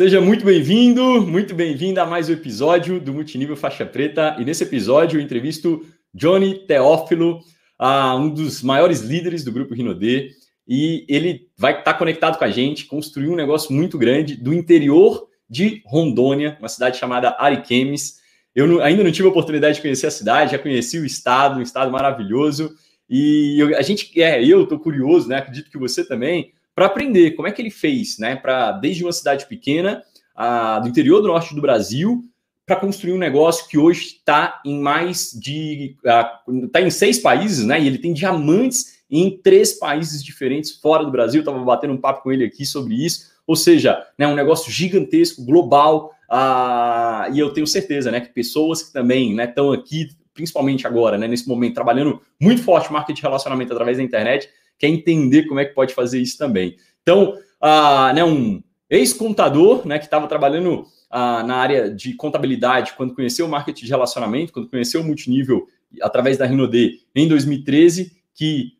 Seja muito bem-vindo, muito bem-vinda a mais um episódio do Multinível Faixa Preta. E nesse episódio eu entrevisto Johnny Teófilo, uh, um dos maiores líderes do grupo Rinodê. E ele vai estar conectado com a gente, construir um negócio muito grande do interior de Rondônia, uma cidade chamada Ariquemes. Eu não, ainda não tive a oportunidade de conhecer a cidade, já conheci o estado, um estado maravilhoso. E eu, a gente, é, eu estou curioso, né? Acredito que você também, para aprender como é que ele fez, né? Para desde uma cidade pequena, a, do interior do norte do Brasil, para construir um negócio que hoje está em mais de. está em seis países, né? E ele tem diamantes em três países diferentes fora do Brasil. Estava batendo um papo com ele aqui sobre isso. Ou seja, né, um negócio gigantesco, global. Ah, e eu tenho certeza né, que pessoas que também estão né, aqui, principalmente agora, né, nesse momento, trabalhando muito forte marketing de relacionamento através da internet, quer entender como é que pode fazer isso também. Então, né, um ex-contador né, que estava trabalhando na área de contabilidade quando conheceu o marketing de relacionamento, quando conheceu o multinível através da Rinode em 2013, que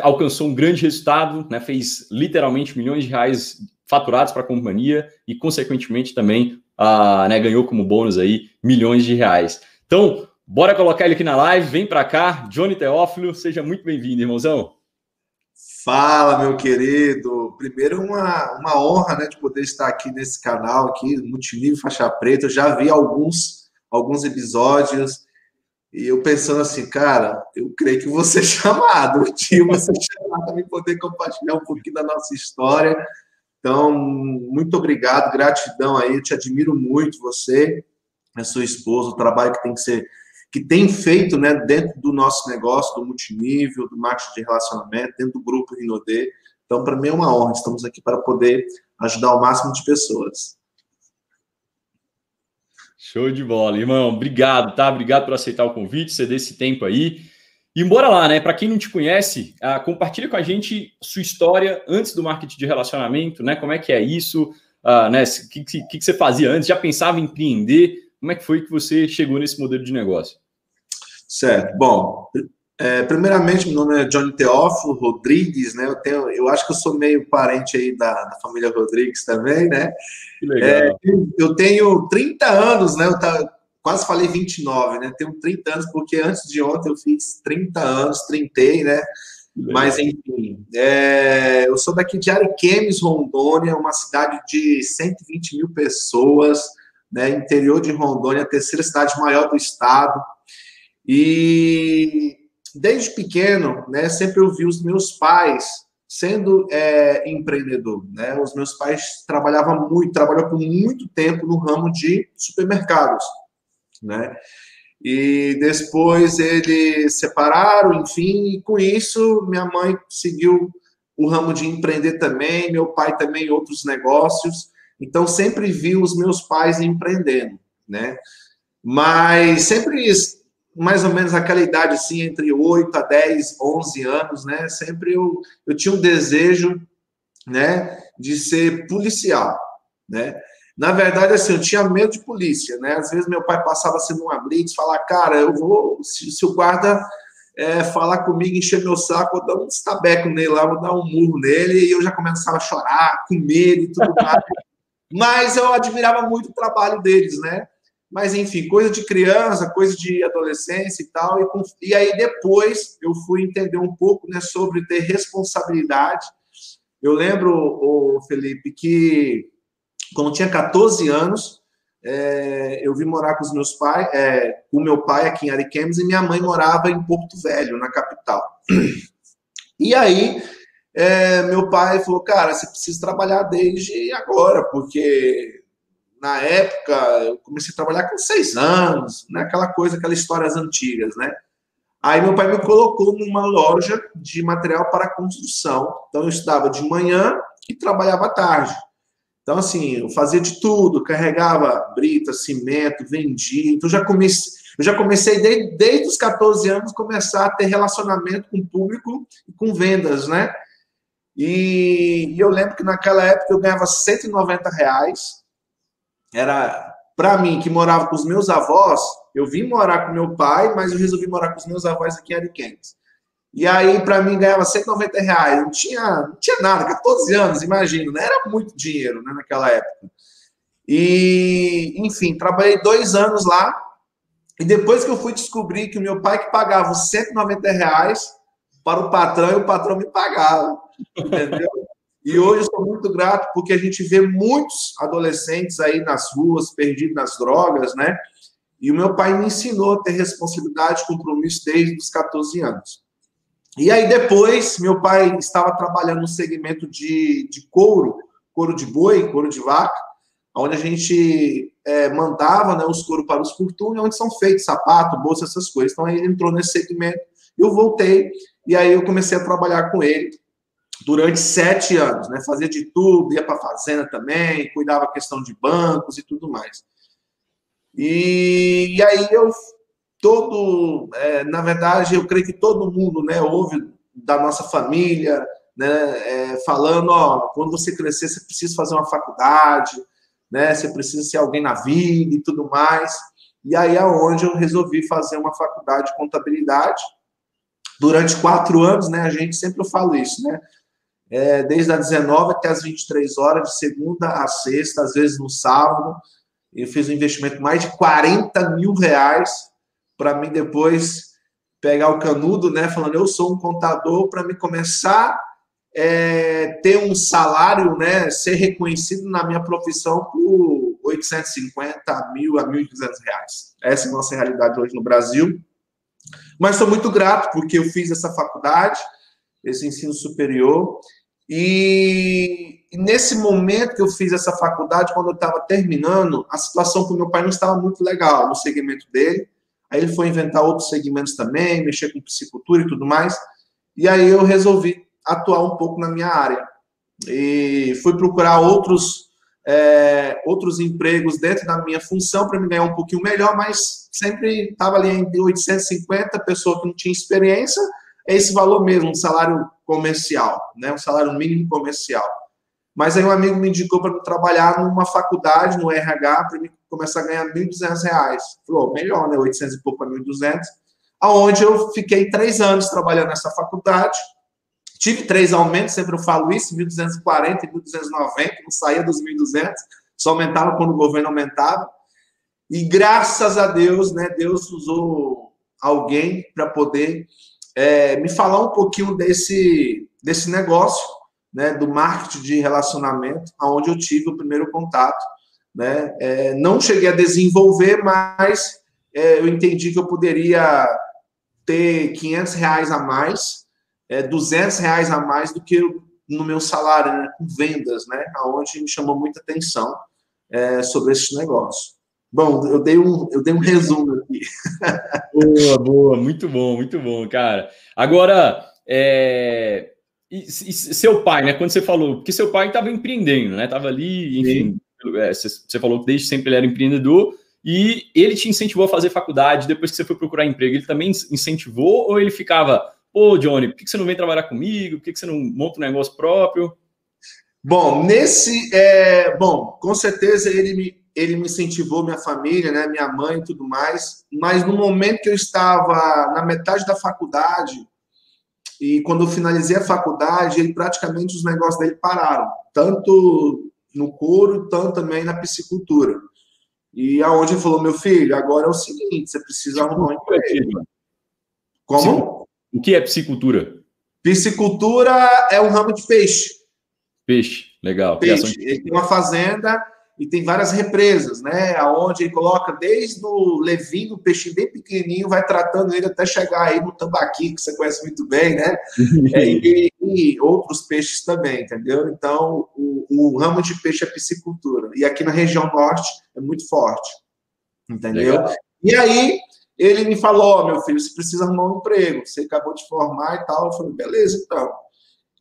alcançou um grande resultado, né, fez literalmente milhões de reais faturados para a companhia e, consequentemente, também né, ganhou como bônus aí milhões de reais. Então, bora colocar ele aqui na live, vem para cá, Johnny Teófilo, seja muito bem-vindo, irmãozão. Fala, meu querido. Primeiro, uma, uma honra né, de poder estar aqui nesse canal, aqui, Multinível Faixa Preta. Eu já vi alguns, alguns episódios e eu pensando assim, cara, eu creio que você é chamado, o tio você é chamado para poder compartilhar um pouquinho da nossa história. Então, muito obrigado, gratidão aí, eu te admiro muito, você, a sua esposa, o trabalho que tem que ser, que tem feito, né, dentro do nosso negócio, do multinível, do marketing de relacionamento, dentro do grupo Rinodê. Então, para mim é uma honra, estamos aqui para poder ajudar o máximo de pessoas. Show de bola, irmão. Obrigado, tá? Obrigado por aceitar o convite, ceder esse tempo aí. E bora lá, né? Para quem não te conhece, uh, compartilha com a gente sua história antes do marketing de relacionamento, né? Como é que é isso? Uh, né? O que, que, que, você fazia antes? Já pensava em empreender? Como é que foi que você chegou nesse modelo de negócio? Certo. Bom, é, primeiramente, meu nome é Johnny Teófilo Rodrigues, né? Eu, tenho, eu acho que eu sou meio parente aí da, da família Rodrigues também, né? Que legal. É, eu tenho 30 anos, né? Eu tá, quase falei 29, né? Tenho 30 anos, porque antes de ontem eu fiz 30 anos, trintei, né? Mas, enfim, é, eu sou daqui de Ariquemes, Rondônia, uma cidade de 120 mil pessoas, né? Interior de Rondônia, a terceira cidade maior do estado. E desde pequeno, né, sempre eu vi os meus pais sendo é, empreendedor, né? Os meus pais trabalhavam muito, trabalhou por muito tempo no ramo de supermercados, né? E depois eles separaram, enfim, e com isso minha mãe seguiu o ramo de empreender também, meu pai também outros negócios. Então sempre vi os meus pais empreendendo, né? Mas sempre mais ou menos aquela idade assim, entre 8 a 10, 11 anos, né? Sempre eu, eu tinha um desejo, né, de ser policial, né? Na verdade, assim, eu tinha medo de polícia, né? Às vezes meu pai passava assim numa blitz, falar, cara, eu vou, se, se o guarda é, falar comigo, encher meu saco, vou dar um estabeco nele lá, vou dar um murro nele, e eu já começava a chorar, com medo e tudo mais. Mas eu admirava muito o trabalho deles, né? Mas, enfim, coisa de criança, coisa de adolescência e tal. E, e aí, depois, eu fui entender um pouco né, sobre ter responsabilidade. Eu lembro, o Felipe, que quando tinha 14 anos, é, eu vim morar com os meus pais, é, com meu pai aqui em Ariquemes, e minha mãe morava em Porto Velho, na capital. E aí, é, meu pai falou, cara, você precisa trabalhar desde agora, porque na época, eu comecei a trabalhar com seis anos, né? aquela coisa, aquelas histórias antigas, né? Aí meu pai me colocou numa loja de material para construção. Então eu estudava de manhã e trabalhava à tarde. Então, assim, eu fazia de tudo, carregava brita, cimento, vendia. Então, já comecei, eu já comecei desde, desde os 14 anos começar a ter relacionamento com o público e com vendas, né? E, e eu lembro que naquela época eu ganhava 190 reais era para mim que morava com os meus avós, eu vim morar com meu pai, mas eu resolvi morar com os meus avós aqui em Ariquemes. E aí, para mim, ganhava 190 reais. Não tinha, não tinha nada, 14 anos, imagino, né? Era muito dinheiro né, naquela época. E, enfim, trabalhei dois anos lá. E depois que eu fui descobrir que o meu pai que pagava os 190 reais para o patrão e o patrão me pagava. Entendeu? E hoje eu sou muito grato porque a gente vê muitos adolescentes aí nas ruas, perdidos nas drogas, né? E o meu pai me ensinou a ter responsabilidade compromisso desde os 14 anos. E aí depois, meu pai estava trabalhando no segmento de, de couro, couro de boi, couro de vaca, onde a gente é, mandava né, os couro para os furtúnios, onde são feitos sapato, bolsa, essas coisas. Então, ele entrou nesse segmento, eu voltei, e aí eu comecei a trabalhar com ele durante sete anos, né? Fazia de tudo, ia para fazenda também, cuidava a questão de bancos e tudo mais. E, e aí eu todo, é, na verdade, eu creio que todo mundo, né, ouve da nossa família, né, é, falando, ó, quando você crescer, você precisa fazer uma faculdade, né? Você precisa ser alguém na vida e tudo mais. E aí é eu resolvi fazer uma faculdade de contabilidade. Durante quatro anos, né? A gente sempre fala isso, né? É, desde as 19 até as 23 horas, de segunda a sexta, às vezes no sábado. Eu fiz um investimento de mais de 40 mil reais para mim depois pegar o canudo, né? Falando, eu sou um contador, para me começar é, ter um salário, né, ser reconhecido na minha profissão por 850 mil a 1.200 reais. Essa é a nossa realidade hoje no Brasil. Mas sou muito grato porque eu fiz essa faculdade, esse ensino superior, e, e nesse momento que eu fiz essa faculdade, quando eu estava terminando, a situação com meu pai não estava muito legal no segmento dele. Aí ele foi inventar outros segmentos também, mexer com psicultura e tudo mais. E aí eu resolvi atuar um pouco na minha área. E fui procurar outros, é, outros empregos dentro da minha função para me ganhar um pouquinho melhor, mas sempre estava ali entre 850, pessoa que não tinha experiência, é esse valor mesmo, um salário comercial, né, um salário mínimo comercial. Mas aí um amigo me indicou para trabalhar numa faculdade, no RH, para começar a ganhar R$ 1.200. Falou, melhor, né? 800 e pouco para 1.200. Aonde eu fiquei três anos trabalhando nessa faculdade, Tive três aumentos, sempre eu falo isso, 1.240 e 1.290, não saía dos 1.200, só aumentava quando o governo aumentava. E graças a Deus, né, Deus usou alguém para poder é, me falar um pouquinho desse, desse negócio, né, do marketing de relacionamento, aonde eu tive o primeiro contato. Né? É, não cheguei a desenvolver, mas é, eu entendi que eu poderia ter 500 reais a mais é, 200 reais a mais do que no meu salário, né, com vendas, né, aonde me chamou muita atenção é, sobre esse negócio. Bom, eu dei um, eu dei um resumo aqui. boa, boa, muito bom, muito bom, cara. Agora, é, e, e seu pai, né? Quando você falou, porque seu pai estava empreendendo, né? Estava ali, enfim, é, você, falou que desde sempre ele era empreendedor e ele te incentivou a fazer faculdade depois que você foi procurar emprego. Ele também incentivou ou ele ficava, Pô, Johnny, por que você não vem trabalhar comigo? Por que você não monta um negócio próprio? Bom, nesse. É, bom, com certeza ele me, ele me incentivou, minha família, né, minha mãe e tudo mais, mas no momento que eu estava na metade da faculdade, e quando eu finalizei a faculdade, ele praticamente os negócios dele pararam, tanto no couro, tanto também na piscicultura. E aonde ele falou, meu filho, agora é o seguinte, você precisa arrumar um emprego. Como? O que é piscicultura? Piscicultura é um ramo de peixe. Peixe, legal. Peixe. Ele tem uma fazenda e tem várias represas, né? Aonde ele coloca desde o levinho, o peixe bem pequenininho, vai tratando ele até chegar aí no tambaqui, que você conhece muito bem, né? é, e, e, outros peixes também, entendeu? Então, o, o, ramo de peixe é piscicultura. E aqui na região norte é muito forte, entendeu? Legal. E aí, ele me falou: oh, meu filho, você precisa arrumar um emprego, você acabou de formar e tal. Eu falei: beleza, então.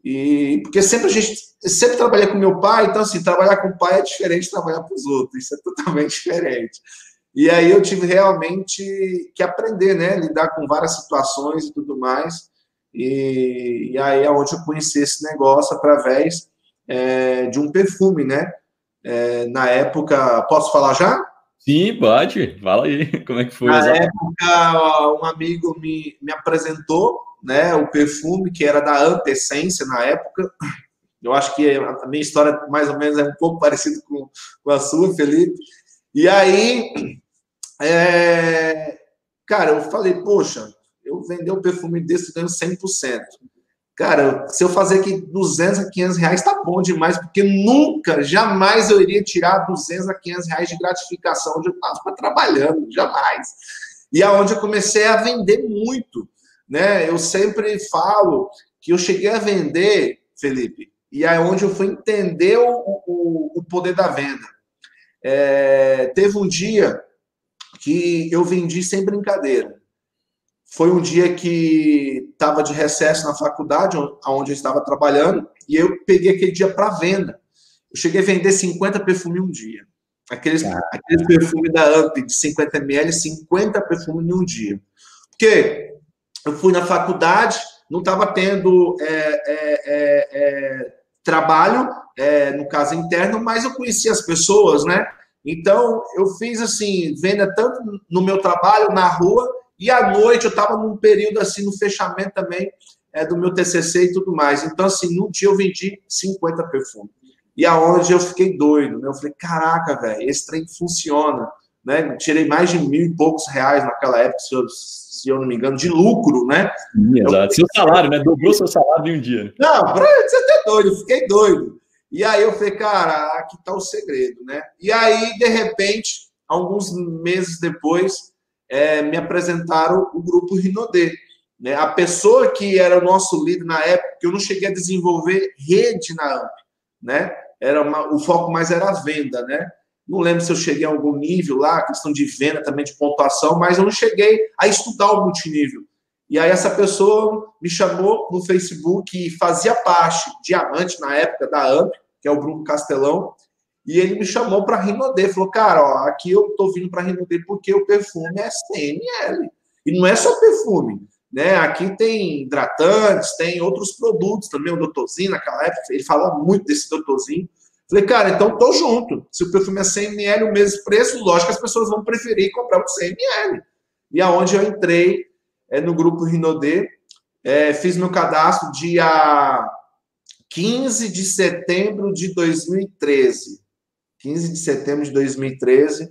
E porque sempre a gente sempre trabalhei com meu pai, então assim, trabalhar com o pai é diferente de trabalhar com os outros, isso é totalmente diferente. E aí eu tive realmente que aprender, né, lidar com várias situações e tudo mais. E, e aí é onde eu conheci esse negócio através é, de um perfume, né? É, na época, posso falar já? Sim, pode. Fala aí, como é que foi? Na época, um amigo me, me apresentou, né, o perfume que era da Amp Essência na época. Eu acho que a minha história mais ou menos é um pouco parecida com, com a sua, Felipe. E aí, é, cara, eu falei, poxa, eu vender um perfume desse ganho 100%. Cara, se eu fazer aqui 200 a 500 reais, tá bom demais, porque nunca, jamais eu iria tirar 200 a 500 reais de gratificação onde eu estava trabalhando, jamais. E aonde eu comecei a vender muito, né? Eu sempre falo que eu cheguei a vender, Felipe, e é onde eu fui entender o, o, o poder da venda. É, teve um dia que eu vendi sem brincadeira. Foi um dia que estava de recesso na faculdade, onde eu estava trabalhando, e eu peguei aquele dia para venda. Eu cheguei a vender 50 perfumes um dia. Aqueles, ah. aqueles perfumes da AMP de 50 ml, 50 perfumes em um dia. Porque eu fui na faculdade, não estava tendo é, é, é, é, trabalho, no caso interno, mas eu conhecia as pessoas, né? Então, eu fiz assim, venda tanto no meu trabalho, na rua, e à noite eu estava num período assim, no fechamento também é, do meu TCC e tudo mais. Então, assim, no dia eu vendi 50 perfumes. E aonde eu fiquei doido, né? Eu falei, caraca, velho, esse trem funciona. Né? Tirei mais de mil e poucos reais naquela época, se eu, se eu não me engano, de lucro, né? Exato. Seu salário, né? Dobrou seu salário em um dia. Não, pra você até doido, eu fiquei doido. E aí eu falei, cara, aqui tá o segredo, né? E aí, de repente, alguns meses depois, é, me apresentaram o grupo Rinodê. Né? A pessoa que era o nosso líder na época, que eu não cheguei a desenvolver rede na AMP, né? Era uma, o foco mais era a venda, né? Não lembro se eu cheguei a algum nível lá, questão de venda também, de pontuação, mas eu não cheguei a estudar o multinível. E aí essa pessoa me chamou no Facebook e fazia parte, diamante na época da AMP, que é o Bruno Castelão, e ele me chamou para Rinodê. Falou, cara, ó, aqui eu tô vindo para Rinodê porque o perfume é 100 ml. E não é só perfume. Né? Aqui tem hidratantes, tem outros produtos também, o Doutorzinho, naquela época, ele falava muito desse Doutorzinho. Falei, cara, então tô junto. Se o perfume é 100 ml, o mesmo preço, lógico que as pessoas vão preferir comprar o 100 ml. E aonde eu entrei é, no grupo Rinodê, é, fiz meu cadastro dia 15 de setembro de 2013. 15 de setembro de 2013.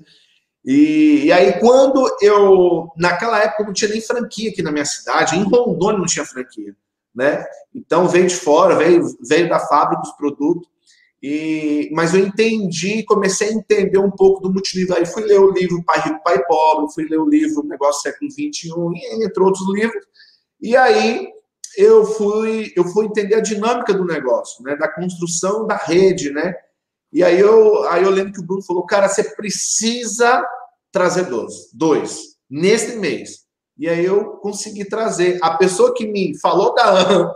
E, e, aí, quando eu. Naquela época, não tinha nem franquia aqui na minha cidade, em Rondônia não tinha franquia. Né? Então, veio de fora, veio, veio da fábrica os produtos. E, mas eu entendi, comecei a entender um pouco do multinível. Aí fui ler o livro Pai Rico, Pai Pobre, fui ler o livro Negócio Século XXI, entre outros livros. E aí eu fui, eu fui entender a dinâmica do negócio, né? da construção da rede, né? E aí eu, aí eu lembro que o Bruno falou, cara, você precisa trazer dois, dois neste mês. E aí eu consegui trazer. A pessoa que me falou da AMP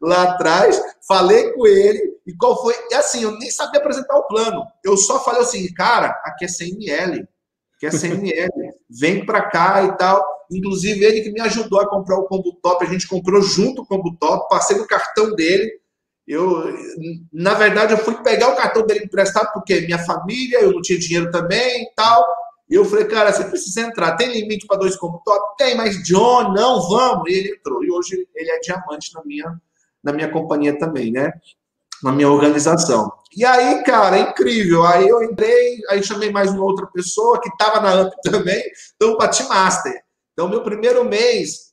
lá atrás, falei com ele, e qual foi? E assim, eu nem sabia apresentar o plano. Eu só falei assim, cara, aqui é 100 ml, aqui é 100 ml, vem para cá e tal. Inclusive, ele que me ajudou a comprar o combo top, a gente comprou junto o combo top, passei no cartão dele, eu, na verdade, eu fui pegar o cartão dele emprestado porque minha família, eu não tinha dinheiro também e tal. E eu falei, cara, você precisa entrar. Tem limite para dois computadores? Tem, mas John, não, vamos. E ele entrou. E hoje ele é diamante na minha, na minha companhia também, né? Na minha organização. E aí, cara, é incrível. Aí eu entrei, aí chamei mais uma outra pessoa que estava na AMP também, então para Master. Então, meu primeiro mês,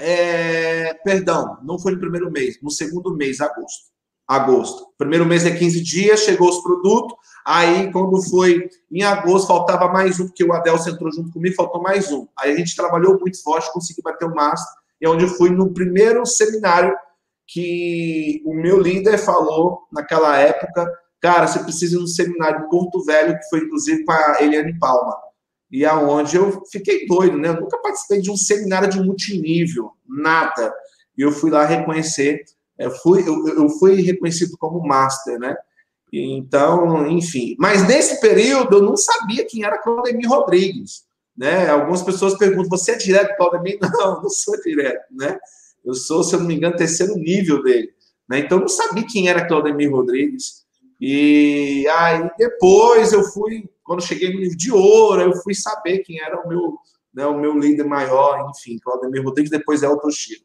é, perdão, não foi no primeiro mês, no segundo mês, agosto. Agosto. Primeiro mês é 15 dias, chegou os produtos. Aí, quando foi em agosto, faltava mais um, porque o Adelson entrou junto comigo, faltou mais um. Aí a gente trabalhou muito forte, consegui bater o master. E é onde eu fui no primeiro seminário que o meu líder falou naquela época. Cara, você precisa ir no seminário em Porto Velho, que foi inclusive com a Eliane Palma e aonde eu fiquei doido, né? Eu nunca participei de um seminário de multinível, nada. E eu fui lá reconhecer, eu fui, eu, eu fui reconhecido como master, né? Então, enfim. Mas nesse período eu não sabia quem era Claudemir Rodrigues, né? Algumas pessoas perguntam: você é direto, Claudemir? Não, não sou direto, né? Eu sou, se eu não me engano, terceiro nível dele. Né? Então eu não sabia quem era Claudemir Rodrigues. E aí depois eu fui quando cheguei no nível de ouro, eu fui saber quem era o meu, né, o meu líder maior, enfim, Claudemir Rodrigues, depois é o Toshiro.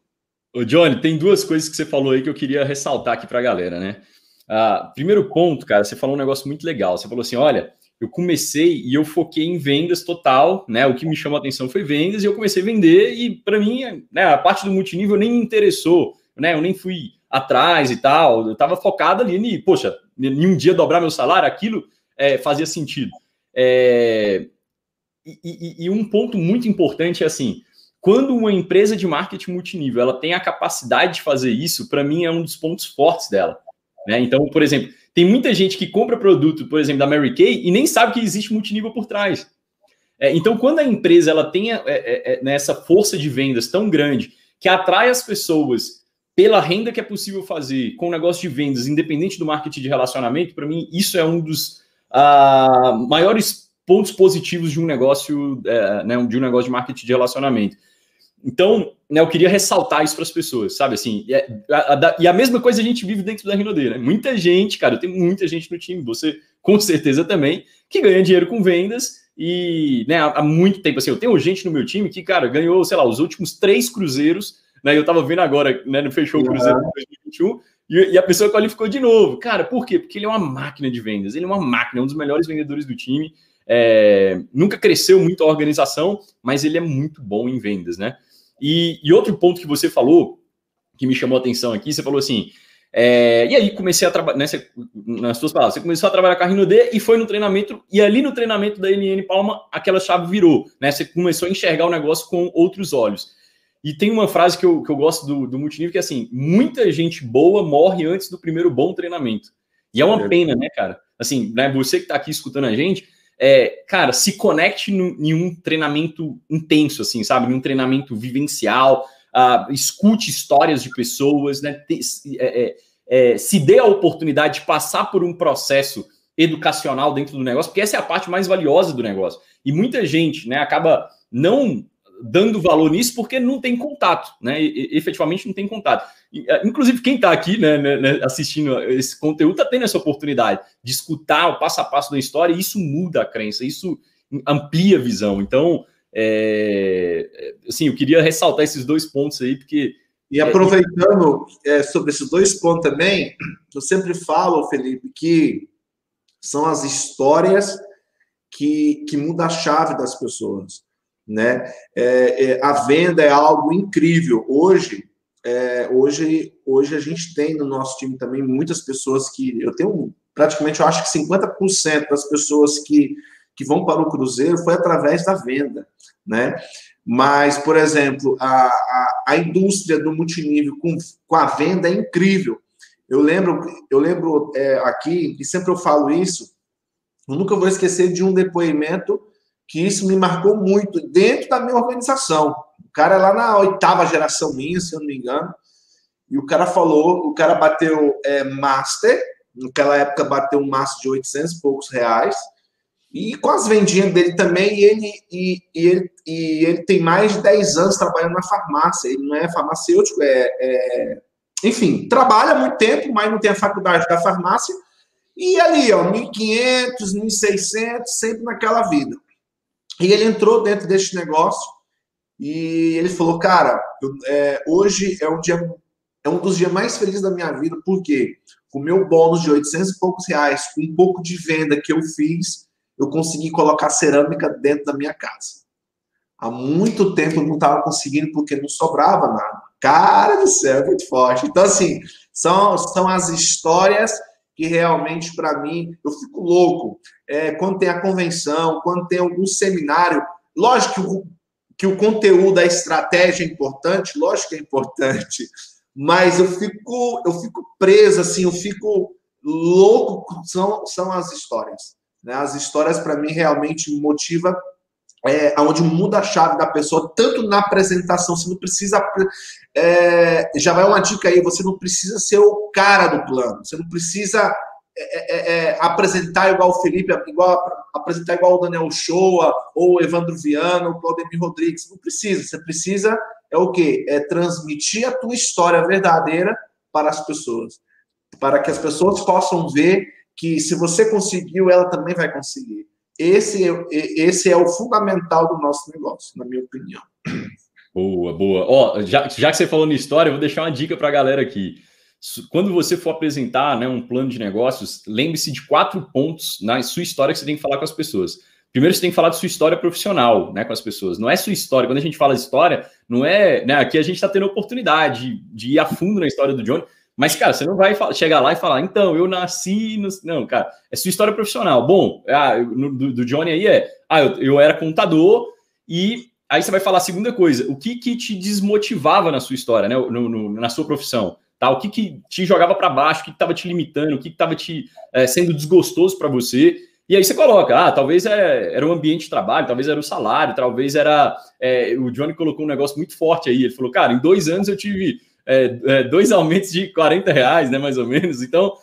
Ô, Johnny, tem duas coisas que você falou aí que eu queria ressaltar aqui para a galera, né? Uh, primeiro ponto, cara, você falou um negócio muito legal. Você falou assim: olha, eu comecei e eu foquei em vendas total, né? O que me chamou a atenção foi vendas e eu comecei a vender e para mim, né, a parte do multinível nem me interessou, né? Eu nem fui atrás e tal, eu estava focado ali em, poxa, em um dia dobrar meu salário, aquilo é, fazia sentido. É, e, e, e, um ponto muito importante é assim, quando uma empresa de marketing multinível ela tem a capacidade de fazer isso, para mim é um dos pontos fortes dela. Né? Então, por exemplo, tem muita gente que compra produto, por exemplo, da Mary Kay e nem sabe que existe multinível por trás. É, então, quando a empresa ela tem é, é, é, nessa força de vendas tão grande que atrai as pessoas pela renda que é possível fazer com o negócio de vendas, independente do marketing de relacionamento, para mim isso é um dos uh, maiores pontos positivos de um negócio, uh, né, de um negócio de marketing de relacionamento. Então, né, eu queria ressaltar isso para as pessoas, sabe? Assim, e é, a, a, e a mesma coisa a gente vive dentro da Rinode, né? Muita gente, cara, tenho muita gente no time, você com certeza também, que ganha dinheiro com vendas e, né, há, há muito tempo, assim, eu tenho gente no meu time que, cara, ganhou, sei lá, os últimos três cruzeiros, né? Eu tava vendo agora, né, fechou o Cruzeiro em 2021, e, e a pessoa qualificou de novo. Cara, por quê? Porque ele é uma máquina de vendas, ele é uma máquina, é um dos melhores vendedores do time, é, nunca cresceu muito a organização, mas ele é muito bom em vendas, né? E, e outro ponto que você falou, que me chamou a atenção aqui, você falou assim, é, e aí comecei a trabalhar, né, nas suas palavras, você começou a trabalhar com a Rino D e foi no treinamento, e ali no treinamento da NN Palma, aquela chave virou, né? Você começou a enxergar o negócio com outros olhos. E tem uma frase que eu, que eu gosto do, do multinível que é assim: muita gente boa morre antes do primeiro bom treinamento. E é uma é. pena, né, cara? Assim, né, você que está aqui escutando a gente, é, cara, se conecte no, em um treinamento intenso, assim, sabe? Em um treinamento vivencial, uh, escute histórias de pessoas, né? Te, é, é, é, se dê a oportunidade de passar por um processo educacional dentro do negócio, porque essa é a parte mais valiosa do negócio. E muita gente, né, acaba não dando valor nisso porque não tem contato, né? E, efetivamente não tem contato. É, inclusive, quem está aqui né, né, né, assistindo esse conteúdo está tendo essa oportunidade de escutar o passo a passo da história e isso muda a crença, isso amplia a visão. Então, é, é assim, eu queria ressaltar esses dois pontos aí, porque. E aproveitando é, sobre esses dois pontos também, eu sempre falo, Felipe, que são as histórias que, que mudam a chave das pessoas né? É, é, a venda é algo incrível. Hoje, é, hoje, hoje a gente tem no nosso time também muitas pessoas que eu tenho praticamente, eu acho que 50% das pessoas que, que vão para o Cruzeiro foi através da venda, né? Mas, por exemplo, a, a, a indústria do multinível com, com a venda é incrível. Eu lembro, eu lembro é, aqui, e sempre eu falo isso, eu nunca vou esquecer de um depoimento que isso me marcou muito dentro da minha organização. O cara é lá na oitava geração minha, se eu não me engano, e o cara falou, o cara bateu é, master, naquela época bateu um master de 800 e poucos reais, e com as vendinhas dele também, e ele, e, e, ele, e ele tem mais de 10 anos trabalhando na farmácia, ele não é farmacêutico, é, é enfim, trabalha muito tempo, mas não tem a faculdade da farmácia, e ali, ó, 1.500, 1.600, sempre naquela vida. E ele entrou dentro deste negócio e ele falou, cara, eu, é, hoje é um dia é um dos dias mais felizes da minha vida, porque com meu bônus de 800 e poucos reais, com um pouco de venda que eu fiz, eu consegui colocar cerâmica dentro da minha casa. Há muito tempo eu não estava conseguindo porque não sobrava nada. Cara do céu, é muito forte. Então, assim, são, são as histórias que realmente, para mim, eu fico louco. É, quando tem a convenção, quando tem algum seminário, lógico que o, que o conteúdo, a estratégia é importante, lógico que é importante, mas eu fico, eu fico preso, assim, eu fico louco, são, são as histórias. Né? As histórias, para mim, realmente motiva é, onde muda a chave da pessoa, tanto na apresentação, você não precisa. É, já vai uma dica aí, você não precisa ser o cara do plano, você não precisa é, é, é apresentar igual o Felipe, igual, apresentar igual o Daniel Shoa, ou o Evandro Viano, o Claudemir Rodrigues, não precisa, você precisa é o quê? É transmitir a tua história verdadeira para as pessoas, para que as pessoas possam ver que se você conseguiu, ela também vai conseguir. Esse, esse é o fundamental do nosso negócio, na minha opinião. Boa, boa. Ó, já, já que você falou na história, eu vou deixar uma dica para a galera aqui. Quando você for apresentar né, um plano de negócios, lembre-se de quatro pontos na sua história que você tem que falar com as pessoas. Primeiro, você tem que falar de sua história profissional né, com as pessoas. Não é sua história. Quando a gente fala de história, não é. Né, aqui a gente está tendo a oportunidade de ir a fundo na história do Johnny. Mas, cara, você não vai chegar lá e falar, então, eu nasci. No... Não, cara, é sua história profissional. Bom, ah, do, do Johnny aí é. Ah, eu, eu era contador e aí você vai falar a segunda coisa, o que que te desmotivava na sua história, né, no, no, na sua profissão, tá? O que que te jogava para baixo, o que estava te limitando, o que estava te é, sendo desgostoso para você? E aí você coloca, ah, talvez é, era o ambiente de trabalho, talvez era o salário, talvez era. É, o Johnny colocou um negócio muito forte aí. Ele falou, cara, em dois anos eu tive dois aumentos de 40 reais, né? Mais ou menos. Então,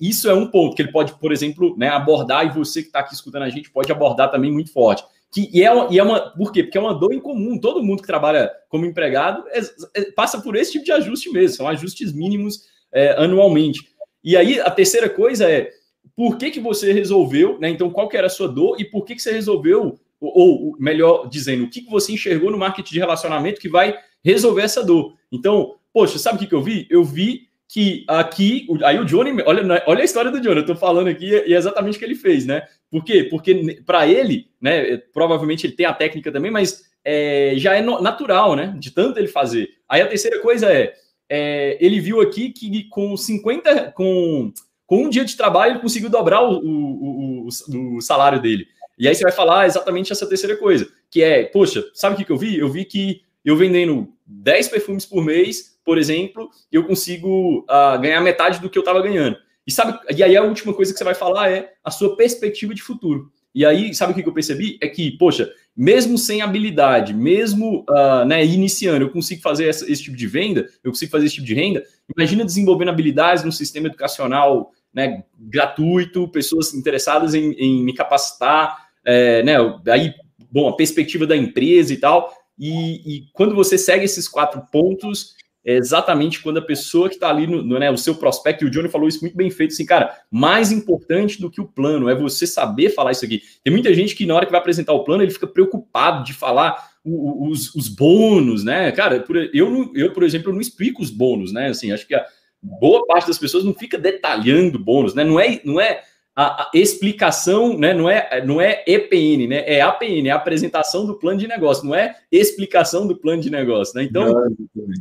isso é um ponto que ele pode, por exemplo, né, abordar, e você que está aqui escutando a gente pode abordar também muito forte. Que, e, é uma, e é uma. Por quê? Porque é uma dor em comum. Todo mundo que trabalha como empregado é, é, passa por esse tipo de ajuste mesmo. São ajustes mínimos é, anualmente. E aí, a terceira coisa é por que, que você resolveu, né? Então, qual que era a sua dor e por que, que você resolveu, ou, ou melhor dizendo, o que, que você enxergou no marketing de relacionamento que vai resolver essa dor. Então, poxa, sabe o que, que eu vi? Eu vi que aqui, aí o Johnny, olha, olha a história do Johnny, eu tô falando aqui e é exatamente o que ele fez, né? Por quê? Porque para ele, né, provavelmente ele tem a técnica também, mas é, já é natural, né, de tanto ele fazer. Aí a terceira coisa é, é, ele viu aqui que com 50, com, com um dia de trabalho ele conseguiu dobrar o, o, o, o salário dele. E aí você vai falar exatamente essa terceira coisa, que é, poxa, sabe o que, que eu vi? Eu vi que eu vendendo 10 perfumes por mês, por exemplo, eu consigo uh, ganhar metade do que eu estava ganhando. E sabe, e aí a última coisa que você vai falar é a sua perspectiva de futuro. E aí, sabe o que eu percebi? É que, poxa, mesmo sem habilidade, mesmo uh, né, iniciando, eu consigo fazer essa, esse tipo de venda, eu consigo fazer esse tipo de renda. Imagina desenvolvendo habilidades no sistema educacional né, gratuito, pessoas interessadas em, em me capacitar, é, né, aí, bom, a perspectiva da empresa e tal. E, e quando você segue esses quatro pontos, é exatamente quando a pessoa que está ali no, no né, o seu prospecto, e o Johnny falou isso muito bem feito, assim, cara, mais importante do que o plano é você saber falar isso aqui. Tem muita gente que na hora que vai apresentar o plano, ele fica preocupado de falar os, os bônus, né? Cara, eu, eu, por exemplo, não explico os bônus, né? Assim, acho que a boa parte das pessoas não fica detalhando bônus, né? Não é, não é a, a, explicação, né, não é, não é EPN, né, é APN, é a apresentação do plano de negócio, não é explicação do plano de negócio, né? Então,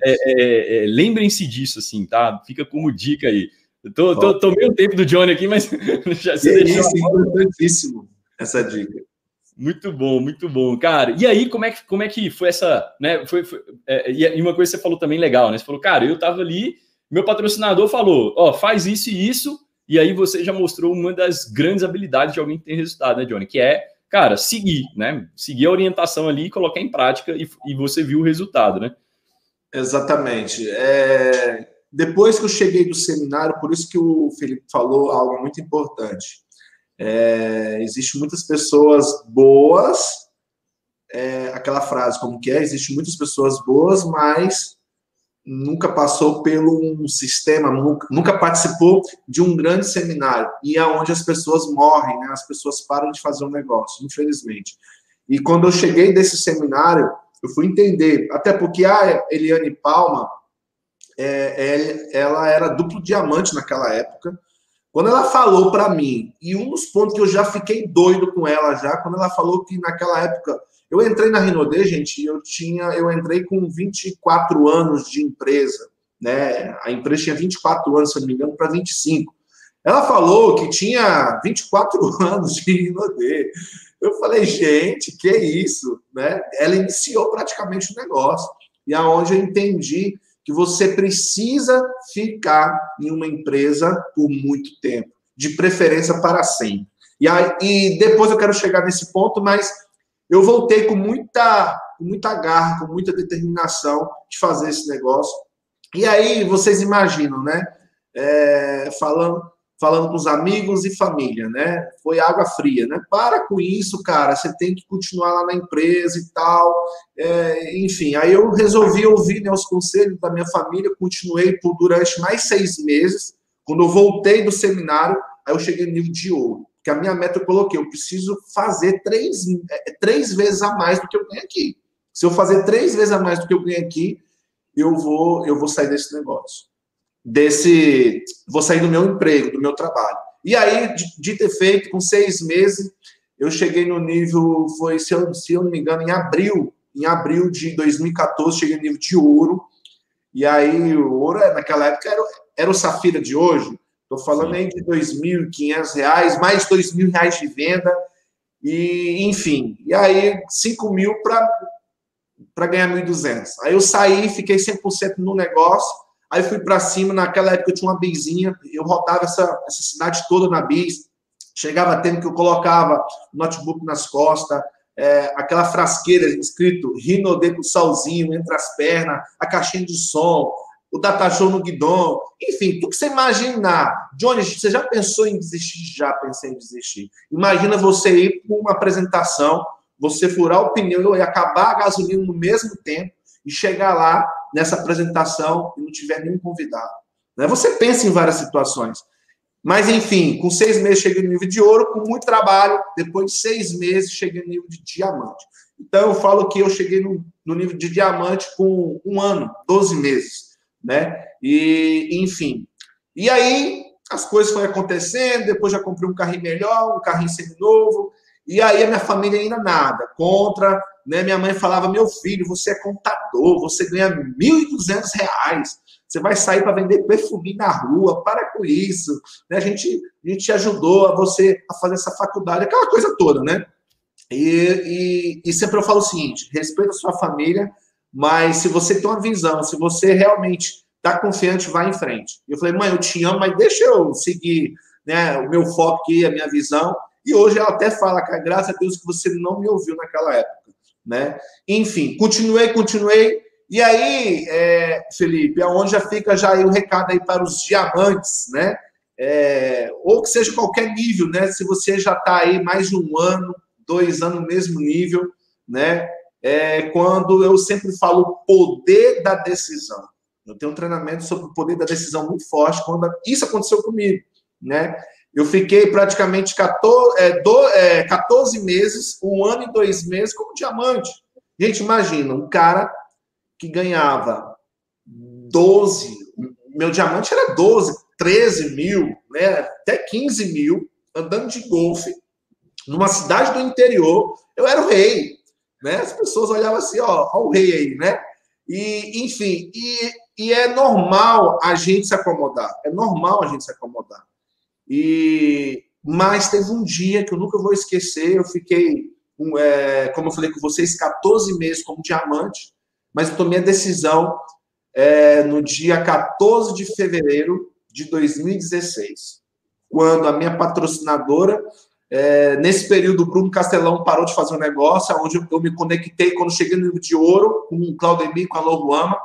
é, é, é, lembrem-se disso, assim, tá? Fica como dica aí. Eu tô, tô, tomei o tempo do Johnny aqui, mas já você deixou. Isso, importantíssimo essa dica. Muito bom, muito bom, cara. E aí, como é que, como é que foi essa, né? Foi, foi é, e uma coisa que você falou também legal, né? Você falou, cara, eu tava ali, meu patrocinador falou, ó, faz isso e isso, e aí você já mostrou uma das grandes habilidades de alguém que tem resultado, né, Johnny? Que é, cara, seguir, né? Seguir a orientação ali colocar em prática e, e você viu o resultado, né? Exatamente. É... Depois que eu cheguei do seminário, por isso que o Felipe falou algo muito importante. É... Existem muitas pessoas boas, é... aquela frase como que é, existem muitas pessoas boas, mas nunca passou pelo um sistema, nunca, nunca, participou de um grande seminário e é onde as pessoas morrem, né? as pessoas param de fazer um negócio, infelizmente. E quando eu cheguei desse seminário, eu fui entender, até porque a Eliane Palma, é, é, ela era duplo diamante naquela época. Quando ela falou para mim, e um dos pontos que eu já fiquei doido com ela já, quando ela falou que naquela época eu entrei na Rinode, gente, eu tinha, eu entrei com 24 anos de empresa, né? A empresa tinha 24 anos, se não me engano, para 25. Ela falou que tinha 24 anos de Rinode. Eu falei, gente, que isso, né? Ela iniciou praticamente o negócio. E aonde eu entendi que você precisa ficar em uma empresa por muito tempo, de preferência para sempre. E, aí, e depois eu quero chegar nesse ponto, mas eu voltei com muita, com muita garra, com muita determinação de fazer esse negócio. E aí, vocês imaginam, né? É, falando, falando com os amigos e família, né? Foi água fria, né? Para com isso, cara. Você tem que continuar lá na empresa e tal. É, enfim, aí eu resolvi ouvir né, os conselhos da minha família. Continuei por durante mais seis meses. Quando eu voltei do seminário, aí eu cheguei no nível de ouro que a minha meta eu coloquei, eu preciso fazer três, é, três vezes a mais do que eu tenho aqui. Se eu fazer três vezes a mais do que eu ganhei aqui, eu vou, eu vou sair desse negócio. Desse. Vou sair do meu emprego, do meu trabalho. E aí, de, de ter feito, com seis meses, eu cheguei no nível, foi, se eu, se eu não me engano, em abril, em abril de 2014, cheguei no nível de ouro. E aí, o ouro, naquela época, era, era o Safira de hoje. Estou falando Sim. aí de R$ 2.500, mais R$ 2.000 de venda. E, enfim, e aí 5 mil para ganhar 1.200. Aí eu saí, fiquei 100% no negócio. Aí fui para cima. Naquela época eu tinha uma bizinha, eu rodava essa, essa cidade toda na bis. Chegava tempo que eu colocava notebook nas costas, é, aquela frasqueira escrito Rinode com salzinho entre as pernas, a caixinha de som, o data show no guidão, enfim, tudo que você imaginar. Johnny, você já pensou em desistir? Já pensei em desistir. Imagina você ir para uma apresentação, você furar o pneu e acabar a gasolina no mesmo tempo e chegar lá nessa apresentação e não tiver nenhum convidado. Né? Você pensa em várias situações. Mas, enfim, com seis meses cheguei no nível de ouro, com muito trabalho, depois de seis meses cheguei no nível de diamante. Então, eu falo que eu cheguei no, no nível de diamante com um ano, 12 meses, né? E, enfim. E aí, as coisas foram acontecendo, depois já comprei um carrinho melhor, um carrinho seminovo, e aí a minha família ainda nada, contra, né? Minha mãe falava, meu filho, você é contador, você ganha R$ 1.200, você vai sair para vender perfume na rua, para com isso. Né? A, gente, a gente te ajudou a você a fazer essa faculdade, aquela coisa toda, né? E, e, e sempre eu falo o seguinte: respeita a sua família, mas se você tem uma visão, se você realmente está confiante, vai em frente. Eu falei, mãe, eu te amo, mas deixa eu seguir né, o meu foco aqui, a minha visão. E hoje ela até fala, cara, graças a Deus que você não me ouviu naquela época. Né? Enfim, continuei, continuei. E aí, é, Felipe, aonde já fica já o recado aí para os diamantes, né? É, ou que seja qualquer nível, né? Se você já está aí mais de um ano, dois anos no mesmo nível, né? É, quando eu sempre falo poder da decisão. Eu tenho um treinamento sobre o poder da decisão muito forte quando isso aconteceu comigo, né? Eu fiquei praticamente 14, é, do, é, 14 meses, um ano e dois meses como diamante. Gente, imagina, um cara que ganhava 12, meu diamante era 12, 13 mil, né, até 15 mil, andando de golfe, numa cidade do interior, eu era o rei. Né? As pessoas olhavam assim, ó, ó o rei aí, né? E, enfim, e, e é normal a gente se acomodar. É normal a gente se acomodar. E, mas teve um dia que eu nunca vou esquecer, eu fiquei, um, é, como eu falei com vocês, 14 meses como diamante, mas eu tomei a decisão é, no dia 14 de fevereiro de 2016, quando a minha patrocinadora, é, nesse período, o Bruno Castelão parou de fazer um negócio, onde eu, me conectei quando cheguei no nível de ouro, com o Claudemir, com a Loruama,